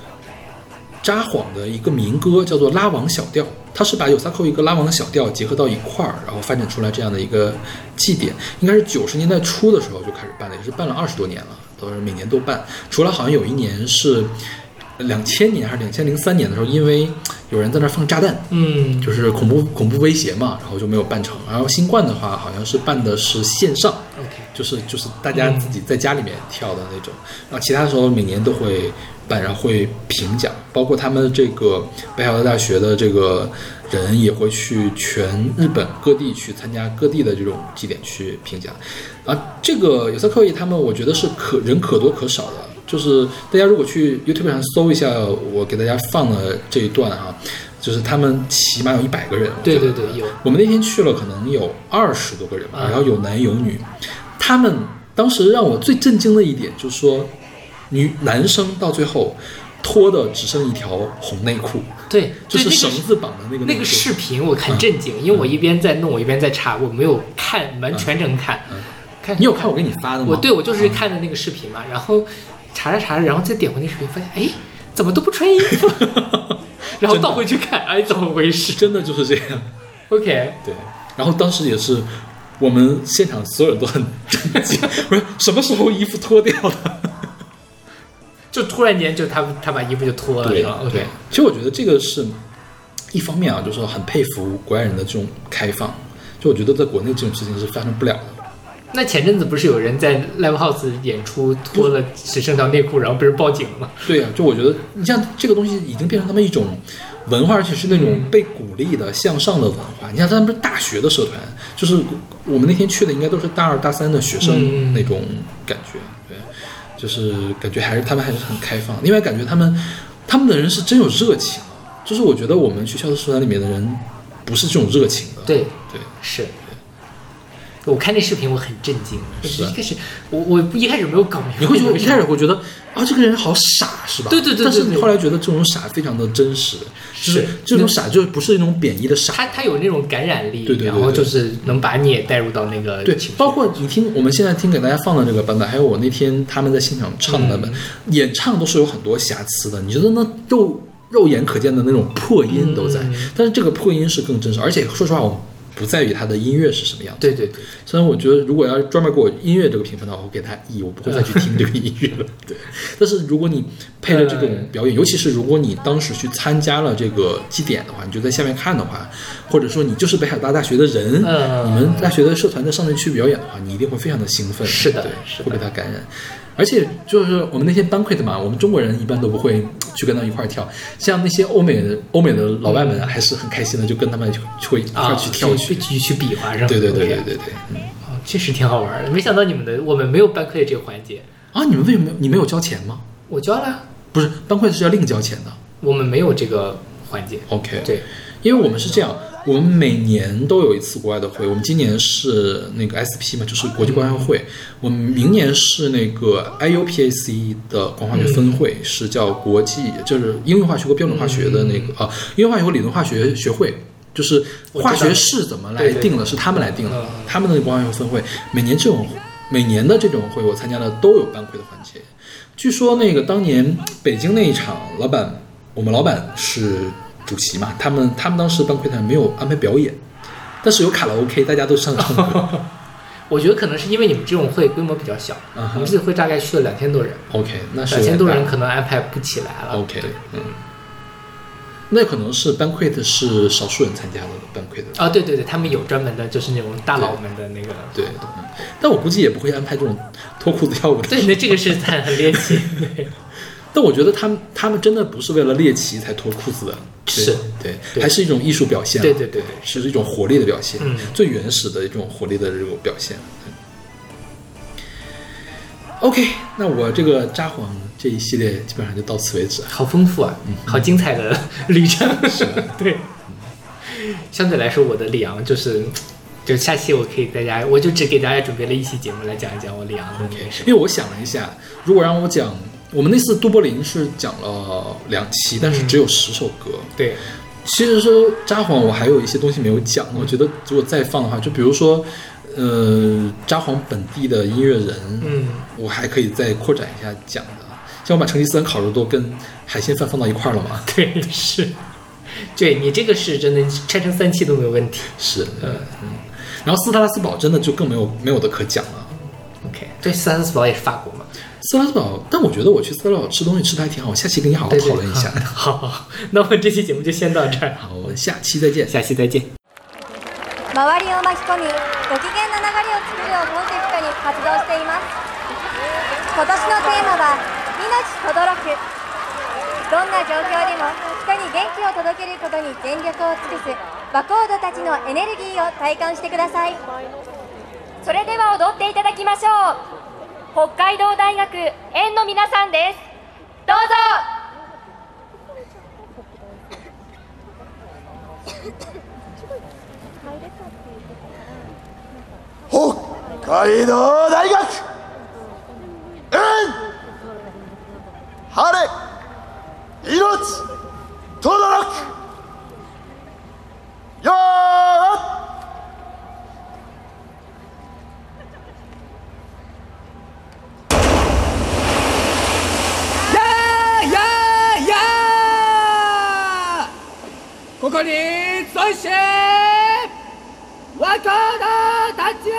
札幌的一个民歌，叫做拉网小调。它是把有萨扣一个拉网的小调结合到一块儿，然后发展出来这样的一个祭典。应该是九十年代初的时候就开始办了，也是办了二十多年了，都是每年都办。除了好像有一年是两千年还是两千零三年的时候，因为有人在那儿放炸弹，嗯，就是恐怖恐怖威胁嘛，然后就没有办成。然后新冠的话，好像是办的是线上，OK 就是就是大家自己在家里面跳的那种。然后其他的时候每年都会办，然后会评奖，包括他们这个北海道大学的这个人也会去全日本各地去参加各地的这种祭典去评奖。啊，这个有色科艺他们我觉得是可人可多可少的。就是大家如果去 YouTube 上搜一下，我给大家放的这一段啊，就是他们起码有一百个人。对对对有我们那天去了，可能有二十多个人吧，啊然后有男有女。他们当时让我最震惊的一点就是说，女男生到最后脱的只剩一条红内裤，对，就是绳子绑的那个那个视频我很震惊，因为我一边在弄，我一边在查，我没有看完全程看。看你有看我给你发的吗？我对我就是看的那个视频嘛，然后查着查着，然后再点回那视频，发现哎，怎么都不穿衣服，然后倒回去看，哎，怎么回事真的就是这样。？OK，对，然后当时也是我们现场所有人都很震惊，我说什么时候衣服脱掉了？就突然间就他他把衣服就脱了，对是吧？OK，其实我觉得这个是一方面啊，就是很佩服国外人的这种开放。就我觉得在国内这种事情是发生不了的。那前阵子不是有人在 Live House 演出脱了只剩条内裤，然后被人报警了吗？对呀、就我觉得你像这个东西已经变成他们一种文化，而且是那种嗯被鼓励的、向上的文化。你像他们是大学的社团，就是我们那天去的应该都是大二、大三的学生嗯那种感觉，对，就是感觉还是他们还是很开放。另外，感觉他们他们的人是真有热情啊，就是我觉得我们学校的社团里面的人不是这种热情的，对，对。是。我看那视频，我很震惊。是。啊一开始，我我一开始没有搞明白，你会觉得一开始会觉得啊，这个人好傻，是吧？对对对对但是你后来觉得这种傻非常的真实，就是是这种傻就不是那种贬义的傻，他他有那种感染力，对对对然后就是能把你也带入到那个对，包括你听我们现在听给大家放的这个版本，还有我那天他们在现场唱的版本，嗯。演唱都是有很多瑕疵的。你觉得那肉肉眼可见的那种破音都在，嗯。但是这个破音是更真实，而且说实话，我不在于他的音乐是什么样子。对对对，虽然我觉得如果要专门给我音乐这个评分的话，我会给他 E，我不会再去听这个音乐了。对，但是如果你配了这种嗯表演，尤其是如果你当时去参加了这个祭典的话，你就在下面看的话，或者说你就是北海道大学的人，嗯你们大学的社团在上面去表演的话，你一定会非常的兴奋，是的对，是的会被他感染。而且就是我们那些 banquet 嘛，我们中国人一般都不会去跟他们一块儿跳，像那些欧美的欧美的老外们啊还是很开心的，就跟他们会一块去跳去去。去去比划是吧？对对对对对对，嗯。哦，确实挺好玩的。没想到你们的我们没有班课这个环节，啊，你们为什么你没有交钱吗？我交了，不是，班会是要另交钱的。我们没有这个环节。OK，对，因为我们是这样，我们每年都有一次国外的会，我们今年是那个 SP 嘛，就是国际光学会，我们明年是那个 IUPAC 的光化学分会，是叫国际，就是应用化学和标准化学的那个、啊，应用化学和理论化学学会。就是化学是怎么来定的，是他们来定的嗯，他们的那个光化学分会，每年这种每年的这种会，我参加的都有班会的环节。据说那个当年北京那一场，老板我们老板是主席嘛，他们他们当时班会团没有安排表演，但是有卡拉 OK，大家都上唱歌。我觉得可能是因为你们这种会规模比较小，嗯哼我们这次会大概去了两千多人，OK，那是两千多人可能安排不起来了。OK，嗯，那可能是 banquet 是少数人参加的 banquet 啊，对对对，他们有专门的，就是那种大佬们的那个。对，对但我估计也不会安排这种脱裤子跳舞的。对，那这个是很很猎奇。对 但我觉得他们他们真的不是为了猎奇才脱裤子的，对是对，对还是一种艺术表现啊，对对对对是一种活力的表现，嗯最原始的一种活力的这种表现。OK，那我这个札幌这一系列基本上就到此为止。好丰富啊，好精彩的旅程。是，对。相对来说，我的里昂就是，就下期我可以大家，我就只给大家准备了一期节目来讲一讲我里昂的那个什么。因为我想了一下，如果让我讲，我们那次都柏林是讲了两期，但是只有十首歌。对，其实说札幌我还有一些东西没有讲，我觉得如果再放的话，就比如说，呃，札幌本地的音乐人，嗯，我还可以再扩展一下讲的。像我把成吉思汗烤肉都跟海鲜饭放到一块儿了嘛？对，是。对你这个是真的拆成三期都没有问题。是，嗯嗯。然后斯特拉斯堡真的就更没有没有的可讲了。OK，对，斯特拉斯堡也是法国嘛。斯特拉斯堡，但我觉得我去斯特拉斯堡吃东西吃的还挺好，下期跟你好好讨论一下。好好 好，那我们这期节目就先到这儿，好，我们下期再见。下期再见。周りを巻き込みご機嫌な流れを作るをコンセプトに活動しています今年のテーマは「命とどろく」どんな状況でも人に元気を届けることに全力を尽くすバコードたちのエネルギーを体感してくださいそれでは踊っていただきましょう北海道大学園の皆さんです。どうぞ。北海道大学うん晴れ命とどろくよーここにそして若者たち